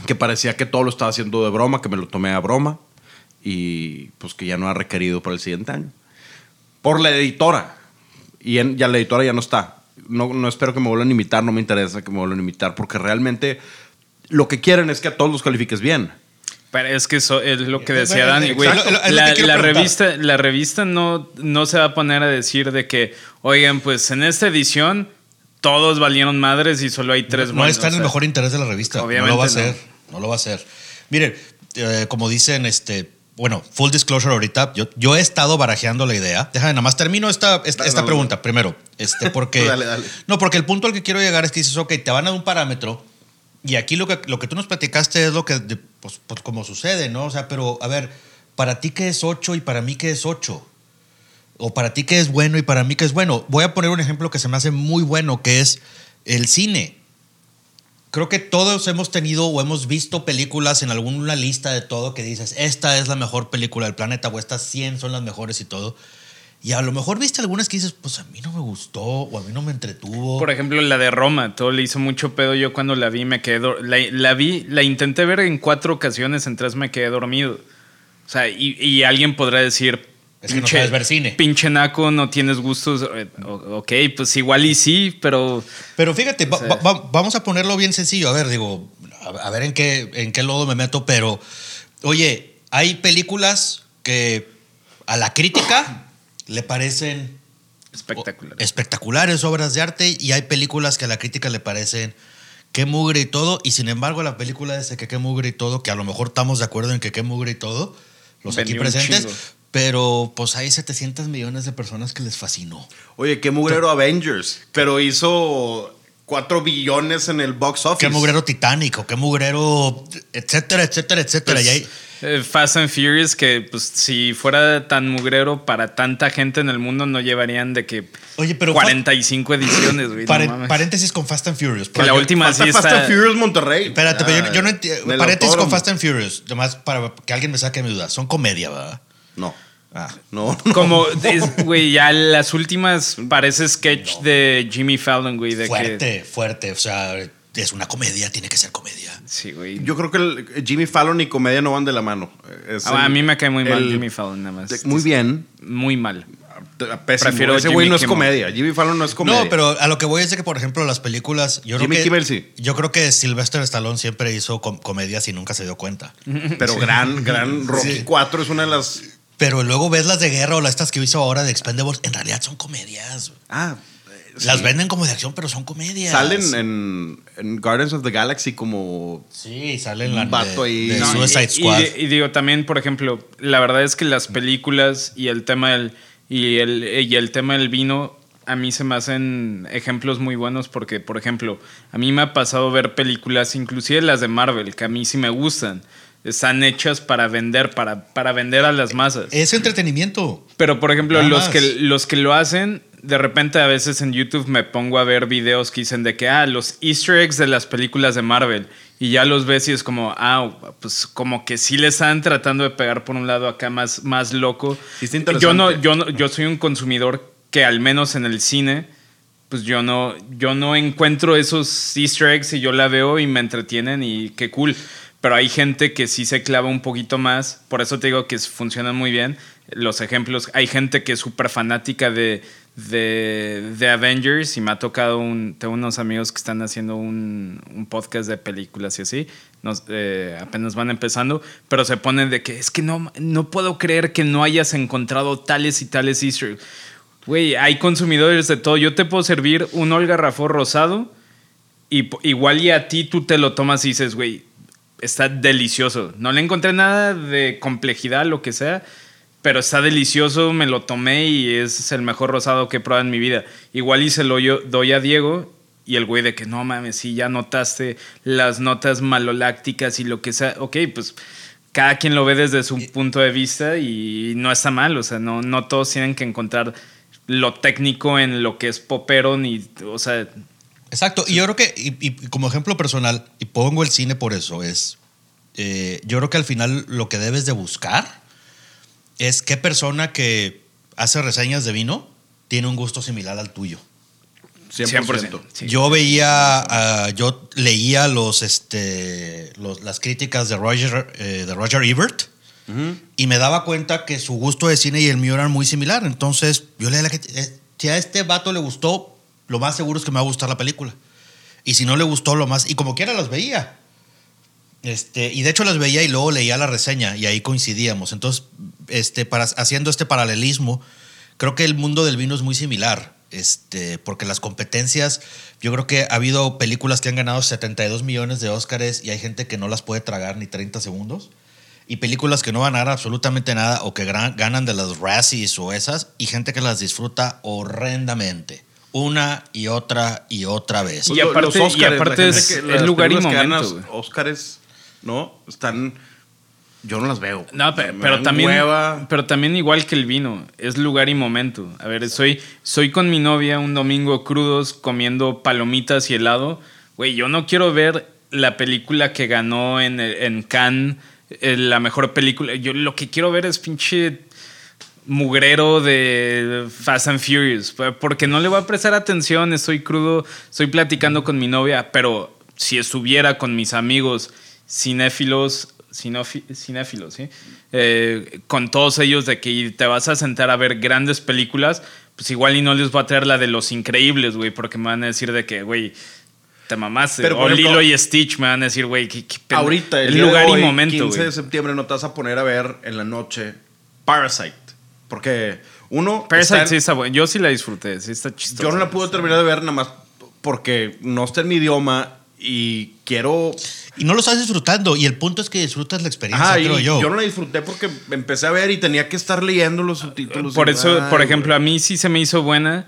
que parecía que todo lo estaba haciendo de broma, que me lo tomé a broma y pues que ya no ha requerido para el siguiente año. Por la editora. Y ya la editora ya no está. No, no espero que me vuelvan a invitar, no me interesa que me vuelvan a invitar, porque realmente lo que quieren es que a todos los califiques bien. Pero es que eso es lo que Eh, decía bueno, Dani, güey. La, revista, la revista no, no se va a poner a decir de que, oigan, pues en esta edición todos valieron madres y solo hay tres no buenos", está en el mejor interés de la revista. Obviamente no lo va a no. hacer. No lo va a hacer. Miren, eh, como dicen, este. Bueno, full disclosure ahorita, yo, yo he estado barajeando la idea. Déjame, nada más termino esta, esta, Dale, esta dale. pregunta primero. Este, porque. Dale, dale. No, porque el punto al que quiero llegar es que dices, ok, te van a dar un parámetro y aquí lo que, lo que tú nos platicaste es lo que, pues, pues como sucede, ¿no? O sea, pero a ver, para ti qué es 8 y para mí qué es 8. O para ti qué es bueno y para mí qué es bueno. Voy a poner un ejemplo que se me hace muy bueno, que es el cine. Creo que todos hemos tenido o hemos visto películas en alguna lista de todo que dices, esta es la mejor película del planeta o estas 100 son las mejores y todo. Y a lo mejor viste algunas que dices, pues a mí no me gustó o a mí no me entretuvo. Por ejemplo, la de Roma, todo le hizo mucho pedo. Yo cuando la vi me quedé. La, la vi, la intenté ver en cuatro ocasiones, en tres me quedé dormido. O sea, y, y alguien podrá decir. Es que no sabes ver cine. Pinche naco, no tienes gustos. Eh, o- Ok, pues igual y sí, pero. Pero fíjate, va- va- va- vamos a ponerlo bien sencillo. A ver, digo, a, a ver en qué, en qué lodo me meto, pero oye, hay películas que a la crítica le parecen Espectacular. espectaculares obras de arte y hay películas que a la crítica le parecen qué mugre y todo y sin embargo la película dice que qué mugre y todo que a lo mejor estamos de acuerdo en que qué mugre y todo los aquí Vendió presentes pero pues hay 700 millones de personas que les fascinó Oye, qué mugrero Avengers, pero hizo 4 billones en el box office. qué mugrero Titanic o qué mugrero etcétera etcétera etcétera Pues, y hay- eh, Fast and Furious, que pues si fuera tan mugrero para tanta gente en el mundo, no llevarían de que Oye, pero 45 ediciones, güey. no paréntesis con Fast and Furious Que la Yo- última Falta sí Fast está. and Furious Monterrey. Espérate, pero yo, Ah, yo no entiendo. del Paréntesis con. Fast and Furious. Nomás para que alguien me saque mi duda. Son comedia, ¿verdad? No. Ah. No, no. Como, güey, ya las últimas parece sketch de Jimmy Fallon, güey. De Fuerte, Que, fuerte. O sea, es una comedia, tiene que ser comedia. sí, güey. Yo creo que el- Jimmy Fallon y comedia no van de la mano. Es Ah, a mí me cae muy mal el- Jimmy Fallon, nada más. de- Muy bien. Muy mal. Pésimo. Prefiero Ese güey no es comedia. Jimmy Fallon no es comedia. No, pero a lo que voy es de que, por ejemplo, las películas. Yo Jimmy creo que, Kimmel sí. Yo creo que Sylvester Stallone siempre hizo com- comedias y nunca se dio cuenta. Pero gran, gran Rocky Sí. 4 es una de las. Pero luego ves las de guerra o las estas que hizo ahora de Expendables. En realidad son comedias. Ah. sí. Las venden como de acción, pero son comedias. Salen en, en Guardians of the Galaxy como. Sí, salen Un la vato de, ahí. de No, Suicide y, Squad. y- y digo también, por ejemplo, la verdad es que las películas y el tema del y el, y el tema del vino a mí se me hacen ejemplos muy buenos porque, por ejemplo, a mí me ha pasado ver películas, inclusive las de Marvel, que a mí sí me gustan. Están hechas para vender, para, para vender a las masas. es entretenimiento. Pero, por ejemplo, Nada los más. que, los que lo hacen, de repente a veces en YouTube me pongo a ver videos que dicen de que, ah, los easter eggs de las películas de Marvel. Y ya los ves y es como, ah, pues como que sí le están tratando de pegar por un lado acá más, más loco. Yo, no, yo, no, yo soy un consumidor que al menos en el cine, pues yo no, yo no encuentro esos easter eggs y yo la veo y me entretienen y qué cool. Pero hay gente que sí se clava un poquito más, por eso te digo que funcionan muy bien los ejemplos. Hay gente que es súper fanática de, de, de Avengers y me ha tocado un, tengo unos amigos que están haciendo un, un podcast de películas y así, nos, eh, apenas van empezando, pero se ponen de que es que no, no puedo creer que no hayas encontrado tales y tales easter. Güey, hay consumidores de todo. Yo te puedo servir un Olga Rafó rosado y igual y a ti tú te lo tomas y dices, güey, está delicioso. No le encontré nada de complejidad, lo que sea, pero está delicioso, me lo tomé y es el mejor rosado que he probado en mi vida. Igual y se lo yo, doy a Diego y el güey de que no mames, sí, ya notaste las notas malolácticas y lo que sea. Ok, pues cada quien lo ve desde su punto de vista y no está mal, o sea, no, no todos tienen que encontrar lo técnico en lo que es popero, ni, o sea, Exacto. Y yo creo que, y, y como ejemplo personal, y pongo el cine por eso, es. eh, yo creo que al final lo que debes de buscar es qué persona que hace reseñas de vino tiene un gusto similar al tuyo. 100%. sí. Yo veía, yo leía los, este, los- las críticas de Roger, eh, de Roger Ebert y me daba cuenta que su gusto de cine y el mío eran muy similar. Entonces, yo leía la que eh, si a este vato le gustó, lo más seguro es que me va a gustar la película. Y si no le gustó, lo más. Y como quiera las veía. Este, y de hecho las veía y luego leía la reseña y ahí coincidíamos. Entonces, este, para, haciendo este paralelismo, creo que el mundo del vino es muy similar. Este, porque las competencias, yo creo que ha habido películas que han ganado 72 millones de Óscares y hay gente que no las puede tragar ni 30 segundos. Y películas que no ganar absolutamente nada o que ganan de las Razzies o esas y gente que las disfruta horrendamente. Una y otra y otra vez. Y aparte- y aparte es- lugar y momento. Óscares, ¿no? Están. Yo no las veo. No, pero, también, hueva. pero también igual que el vino, es lugar y momento. A ver, soy, soy con mi novia un domingo crudos comiendo palomitas y helado. Güey, yo no quiero ver la película que ganó en, en Cannes, eh, la mejor película. Yo lo que quiero ver es pinche mugrero de Fast and Furious, porque no le voy a prestar atención, estoy crudo, estoy platicando con mi novia, pero si estuviera con mis amigos cinéfilos, cinéfilos, ¿sí? Eh, con todos ellos de que te vas a sentar a ver grandes películas, pues igual y no les voy a traer la de los increíbles, güey, porque me van a decir de que, güey, te mamaste. Pero, o ejemplo, Lilo y Stitch me van a decir, güey, qué. Ahorita, el, el día de lugar hoy, y momento, 15 güey. de septiembre, no te vas a poner a ver en la noche Parasite. Porque uno. Parasite está en- sí está bueno. Yo sí la disfruté, sí está chistoso. Yo no la pude terminar de ver nada más porque no está en mi idioma y quiero. Y no lo estás disfrutando. Y el punto es que disfrutas la experiencia, Ajá, creo yo. yo no la disfruté porque empecé a ver y tenía que estar leyendo los subtítulos. Por y, eso, ay, por ejemplo, güey. a mí sí se me hizo buena,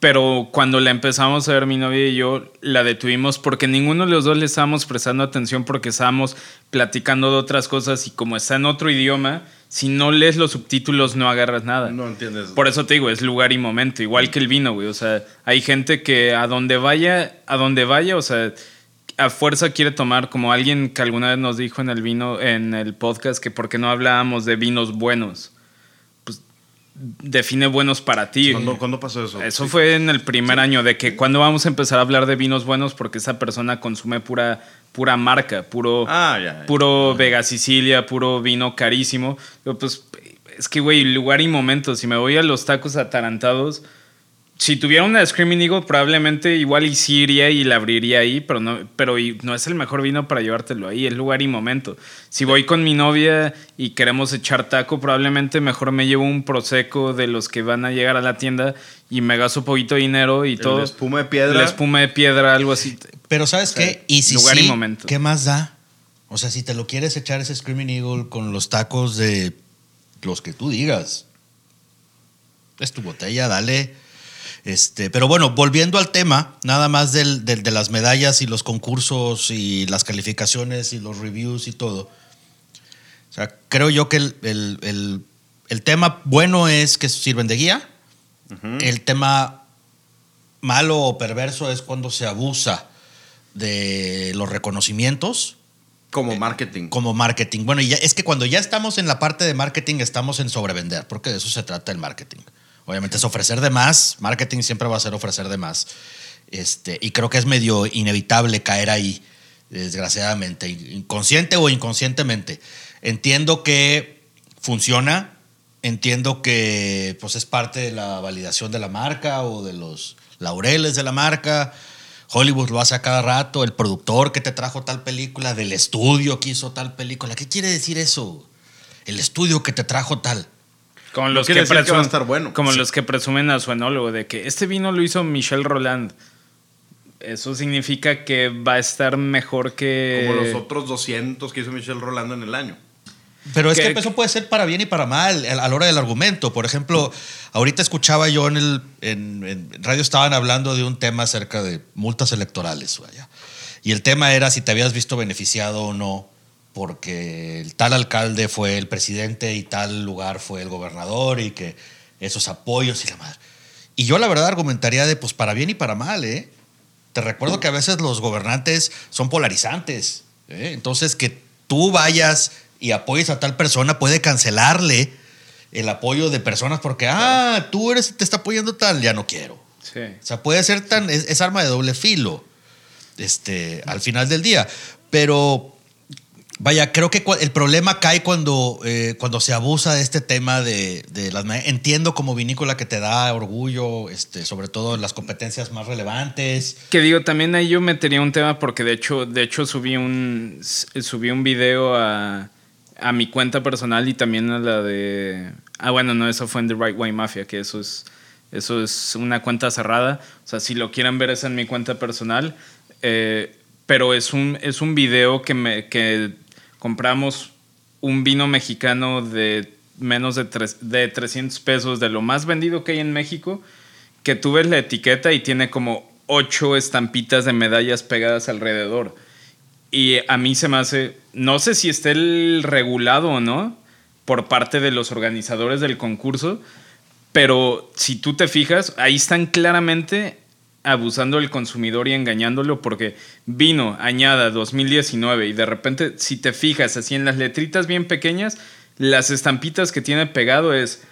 pero cuando la empezamos a ver mi novia y yo, la detuvimos porque ninguno de los dos le estábamos prestando atención porque estábamos platicando de otras cosas y como está en otro idioma, si no lees los subtítulos no agarras nada. No entiendes. Por eso te digo, es lugar y momento, igual que el vino, güey. O sea, hay gente que a donde vaya, a donde vaya, o sea, a fuerza quiere tomar, como alguien que alguna vez nos dijo en el vino, en el podcast, que por qué no hablábamos de vinos buenos. Pues define buenos para ti. ¿Cuándo, cuándo pasó eso? Eso Sí. fue en el primer año, de que cuando vamos a empezar a hablar de vinos buenos, porque esa persona consume pura, pura marca, puro, Ah, ya, ya. puro Vega Sicilia, puro vino carísimo. Pero, Pues Es que, güey, lugar y momento. Si me voy a los tacos atarantados, si tuviera una Screaming Eagle, probablemente igual y sí iría y la abriría ahí, pero no, pero y- no es el mejor vino para llevártelo ahí, es lugar y momento. Si voy con mi novia y queremos echar taco, probablemente mejor me llevo un prosecco de los que van a llegar a la tienda y me gasto poquito de dinero y El todo. de espuma de piedra. La espuma de piedra, algo así. Pero ¿sabes qué? Y si lugar y sí, momento. ¿qué más da? O sea, si te lo quieres echar ese Screaming Eagle con los tacos de los que tú digas. Es tu botella, dale. Este, pero bueno, volviendo al tema, nada más del, del- de las medallas y los concursos y las calificaciones y los reviews y todo. O sea, creo yo que el, el- el- el tema bueno es que sirven de guía. El tema malo o perverso es cuando se abusa de los reconocimientos Como marketing. como marketing. Bueno, y ya, es que cuando ya estamos en la parte de marketing estamos en sobrevender, porque de eso se trata el marketing. Obviamente es ofrecer de más, marketing siempre va a ser ofrecer de más. Este, y creo que es medio inevitable caer ahí, desgraciadamente, inconsciente o inconscientemente. Entiendo que funciona, entiendo que pues es parte de la validación de la marca o de los laureles de la marca. Hollywood lo hace a cada rato, el productor que te trajo tal película, del estudio que hizo tal película. ¿Qué quiere decir eso? El estudio que te trajo tal. Como los que, decir que va a presumen- estar bueno. Como Sí. los que presumen a su enólogo de que este vino lo hizo Michel Roland. Eso significa que va a estar mejor que. Como los otros 200 que hizo Michelle Rolando en el año. Pero es Que- que eso puede ser para bien y para mal a la hora del argumento. Por ejemplo, ahorita escuchaba yo en el en, en radio estaban hablando de un tema acerca de multas electorales, vaya. Y el tema era si te habías visto beneficiado o no porque el tal alcalde fue el presidente y tal lugar fue el gobernador y que esos apoyos y la madre. Y yo la verdad argumentaría de pues para bien y para mal, ¿eh? Te recuerdo que a veces los gobernantes son polarizantes. ¿eh? Entonces, que tú vayas y apoyes a tal persona puede cancelarle el apoyo de personas porque, ah, tú eres, te está apoyando tal, ya no quiero. Sí. O sea, puede ser tan, es, es arma de doble filo, este, al final del día. Pero, vaya, creo que el problema cae cuando, eh, cuando se abusa de este tema de, de las... Entiendo como vinícola que te da orgullo, este, sobre todo las competencias más relevantes. Que digo, también ahí yo metería un tema porque de hecho, de hecho subí un subí un video a, a mi cuenta personal y también a la de. Ah, bueno, no, eso fue en The Right Way Mafia, que eso es. Eso es una cuenta cerrada. O sea, si lo quieren ver es en mi cuenta personal. Eh, pero es un, es un video que, me, que compramos un vino mexicano de menos de, tres- de 300 pesos, de lo más vendido que hay en México, que tú la etiqueta y tiene como ocho estampitas de medallas pegadas alrededor. Y a mí se me hace, no sé si esté el regulado o no por parte de los organizadores del concurso, pero si tú te fijas, ahí están claramente abusando del consumidor y engañándolo porque vino añada 2019 y de repente si te fijas así en las letritas bien pequeñas, las estampitas que tiene pegado es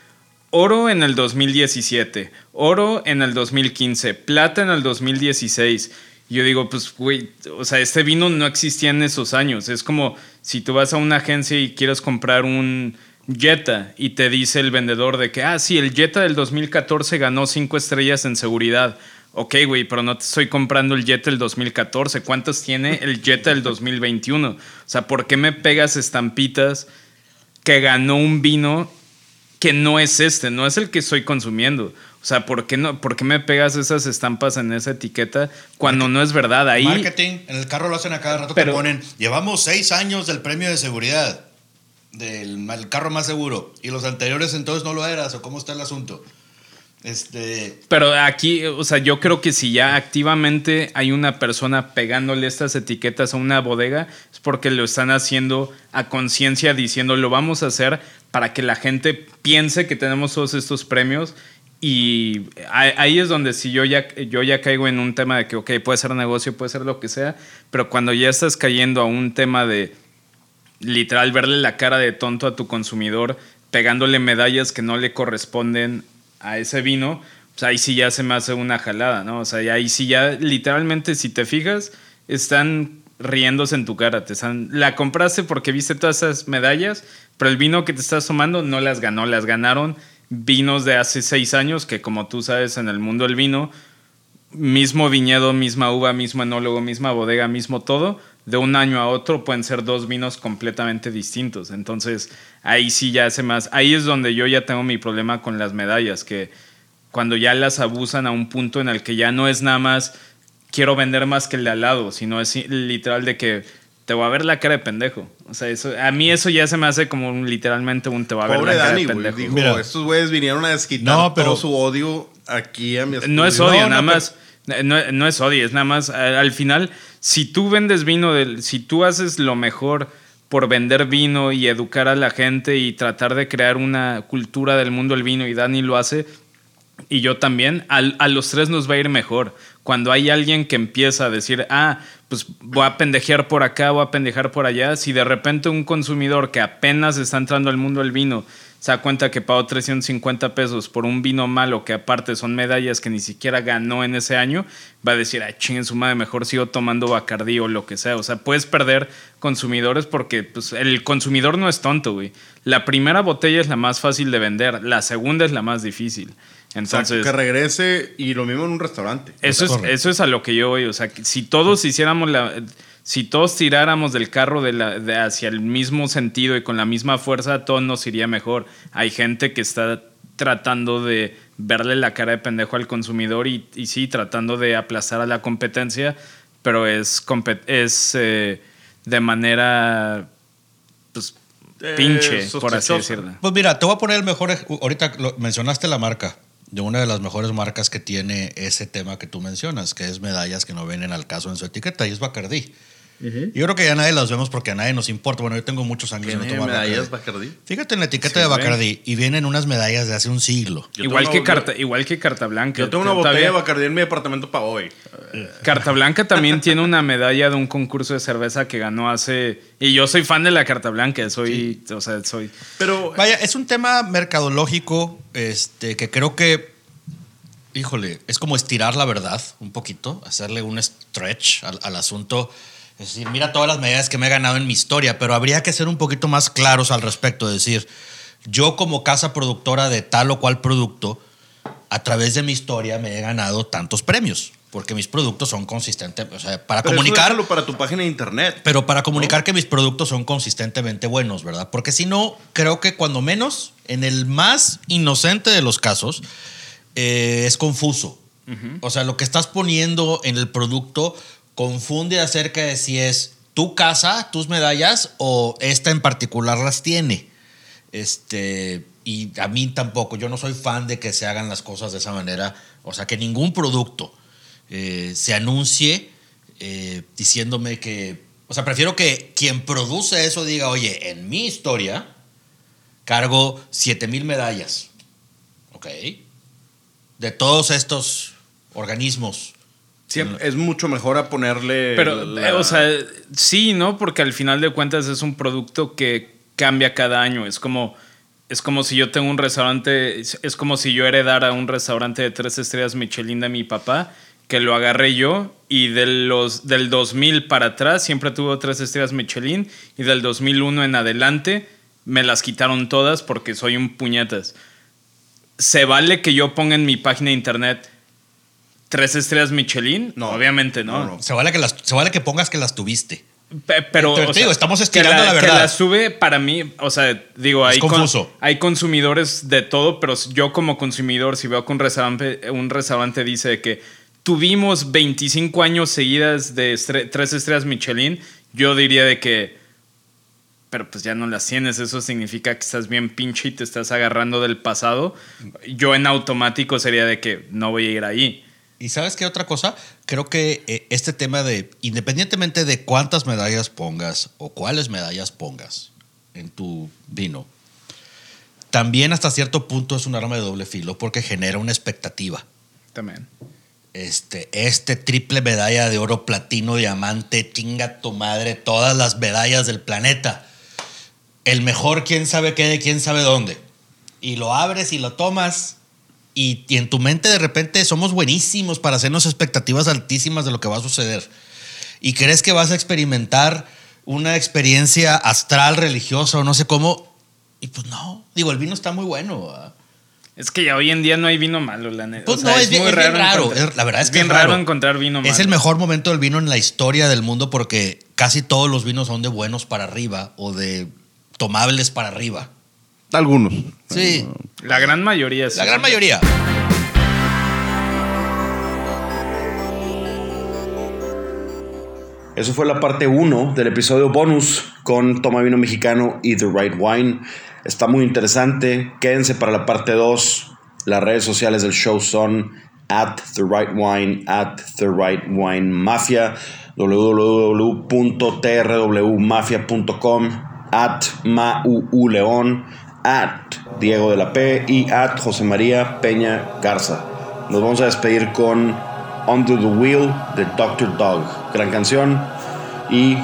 oro en el 2017, oro en el 2015, plata en el 2016. Yo digo, pues, güey, o sea, este vino no existía en esos años. Es como si tú vas a una agencia y quieres comprar un Jetta y te dice el vendedor de que, ah, sí, el Jetta del 2014 ganó cinco estrellas en seguridad. Ok, güey, pero no te estoy comprando el Jetta del 2014. ¿Cuántas tiene el Jetta del 2021? O sea, ¿por qué me pegas estampitas que ganó un vino que no es este, no es el que estoy consumiendo? O sea, ¿por qué, no, ¿por qué me pegas esas estampas en esa etiqueta cuando no es verdad? Ahí, Marketing, en el carro lo hacen a cada rato, Pero- te ponen, llevamos seis años del premio de seguridad, del el carro más seguro, y los anteriores entonces no lo eras, o cómo está el asunto. Este, Pero aquí, o sea, yo creo que si ya activamente hay una persona pegándole estas etiquetas a una bodega, es porque lo están haciendo a conciencia, diciendo lo vamos a hacer para que la gente piense que tenemos todos estos premios. Y ahí es donde si yo ya, yo ya caigo en un tema de que, ok, puede ser negocio, puede ser lo que sea, pero cuando ya estás cayendo a un tema de literal verle la cara de tonto a tu consumidor, pegándole medallas que no le corresponden a ese vino, pues ahí sí ya se me hace una jalada, ¿no? O sea, ahí sí ya literalmente, si te fijas, están riéndose en tu cara. Te están, la compraste porque viste todas esas medallas, pero el vino que te estás tomando no las ganó, las ganaron vinos de hace seis años, que como tú sabes en el mundo del vino, mismo viñedo, misma uva, mismo enólogo, misma bodega, mismo todo, de un año a otro pueden ser dos vinos completamente distintos. Entonces ahí sí ya hace más, ahí es donde yo ya tengo mi problema con las medallas, que cuando ya las abusan a un punto en el que ya no es nada más quiero vender más que el de al lado, sino es literal de que te voy a ver la cara de pendejo. O sea, eso, a mí eso ya se me hace como un, literalmente un te voy a ver Pobre la cara Dani, de güey. pendejo. Dijo, Mira. estos güeyes vinieron a desquitar No, pero- todo su odio aquí a mi. No es odio, No, nada no, más. No, no es odio, es nada más. Al, al final, si tú vendes vino, del, si tú haces lo mejor por vender vino y educar a la gente y tratar de crear una cultura del mundo del vino, y Dani lo hace, y yo también, al- a los tres nos va a ir mejor. Cuando hay alguien que empieza a decir, ah, pues voy a pendejear por acá, voy a pendejar por allá, si de repente un consumidor que apenas está entrando al mundo del vino se da cuenta que pagó 350 pesos por un vino malo que aparte son medallas que ni siquiera ganó en ese año, va a decir, ah, chinguen su madre, mejor sigo tomando Bacardí o lo que sea. O sea, puedes perder consumidores porque pues, el consumidor no es tonto, güey. La primera botella es la más fácil de vender, la segunda es la más difícil. Entonces, que regrese y lo mismo en un restaurante. eso es, Correcto. eso es a lo que yo voy. O sea, que si todos hiciéramos la. Si todos tiráramos del carro de la, de hacia el mismo sentido y con la misma fuerza, todo nos iría mejor. Hay gente que está tratando de verle la cara de pendejo al consumidor y, y sí, tratando de aplastar a la competencia, pero es, es eh, de manera pues, Eh, pinche, por así decirlo. Pues mira, te voy a poner el mejor. ej- Ahorita lo- mencionaste la marca, de una de las mejores marcas que tiene ese tema que tú mencionas, que es medallas que no vienen al caso en su etiqueta, y es Bacardí. Yo creo que ya nadie las vemos porque a nadie nos importa. Bueno, yo tengo muchos años de no ¿Tiene tomar medallas Bacardí. Bacardí? Fíjate en la etiqueta Sí, de güey. Bacardí y vienen unas medallas de hace un siglo. Yo Igual que, una- carta, igual que Carta Blanca. Yo tengo una Todavía- botella de Bacardí en mi departamento para hoy. Carta Blanca también tiene una medalla de un concurso de cerveza que ganó hace. Y yo soy fan de la Carta Blanca, soy. O sea, soy. Pero Vaya, es un tema mercadológico este, que creo que, híjole, es como estirar la verdad un poquito, hacerle un stretch al, al asunto. Es decir, mira todas las medidas que me he ganado en mi historia, pero habría que ser un poquito más claros al respecto. Es decir, yo como casa productora de tal o cual producto, a través de mi historia me he ganado tantos premios, porque mis productos son consistentes. O sea, para pero eso comunicar... déjalo para tu página de internet. Pero para comunicar que mis productos son consistentemente buenos, ¿verdad? Porque si no, creo que cuando menos, en el más inocente de los casos, eh, es confuso. O sea, lo que estás poniendo en el producto confunde acerca de si es tu casa, tus medallas, o esta en particular las tiene. Este, y a mí tampoco, yo no soy fan de que se hagan las cosas de esa manera. O sea, que ningún producto eh, se anuncie eh, diciéndome que, o sea, prefiero que quien produce eso diga, oye, en mi historia cargo 7000 medallas, ¿ok? De todos estos organismos. Siempre- es mucho mejor a ponerle. Pero, la- eh, o sea, sí, ¿no? Porque al final de cuentas es un producto que cambia cada año. Es como. Es como si yo tengo un restaurante, es es como si yo heredara un restaurante de tres estrellas Michelin de mi papá, que lo agarré yo y de los, del 2000 para atrás siempre tuvo tres estrellas Michelin y del 2001 en adelante me las quitaron todas porque soy un puñetas. ¿Se vale que yo ponga en mi página de internet tres estrellas Michelin? No. Obviamente no. No, no. Se vale que, las, se vale que pongas que las tuviste. Pe- Pero, o te digo, estamos que estirando la Que verdad. la sube para mí, o sea, digo, Es hay, con- hay consumidores de todo, pero yo como consumidor, si veo que un restaurante, un restaurante dice que tuvimos 25 años seguidas de estre- tres estrellas Michelin, yo diría de que, pero pues ya no las tienes, eso significa que estás bien pinche y te estás agarrando del pasado. Yo en automático sería de que no voy a ir ahí. ¿Y sabes qué otra cosa? Creo que eh, este tema de, independientemente de cuántas medallas pongas o cuáles medallas pongas en tu vino, también hasta cierto punto es un arma de doble filo porque genera una expectativa. También. Este, este triple medalla de oro, platino, diamante, chinga tu madre, todas las medallas del planeta. El mejor, quién sabe qué, de quién sabe dónde. Y lo abres y lo tomas. Y, y en tu mente de repente somos buenísimos para hacernos expectativas altísimas de lo que va a suceder. y crees que vas a experimentar una experiencia astral, religiosa o no sé cómo. Y pues no, digo, el vino está muy bueno. ¿verdad? Es que ya hoy en día no hay vino malo, la neta. Pues O sea, no, es, bien, es bien raro. la verdad es que bien es raro encontrar vino malo. Es el mejor momento del vino en la historia del mundo porque casi todos los vinos son de buenos para arriba o de tomables para arriba. Algunos. Sí, La gran mayoría. sí. la gran mayoría. Eso fue la parte 1 del episodio bonus con Toma Vino Mexicano y The Right Wine. Está muy interesante. Quédense para la parte 2. Las redes sociales del show son at The Right Wine, at The Right Wine Mafia, www.trwmafia.com, at Mau León, at Diego de la P y at José María Peña Garza. Nos vamos a despedir con Under the Wheel de Dr. Dog. Gran canción y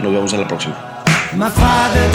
nos vemos en la próxima. My father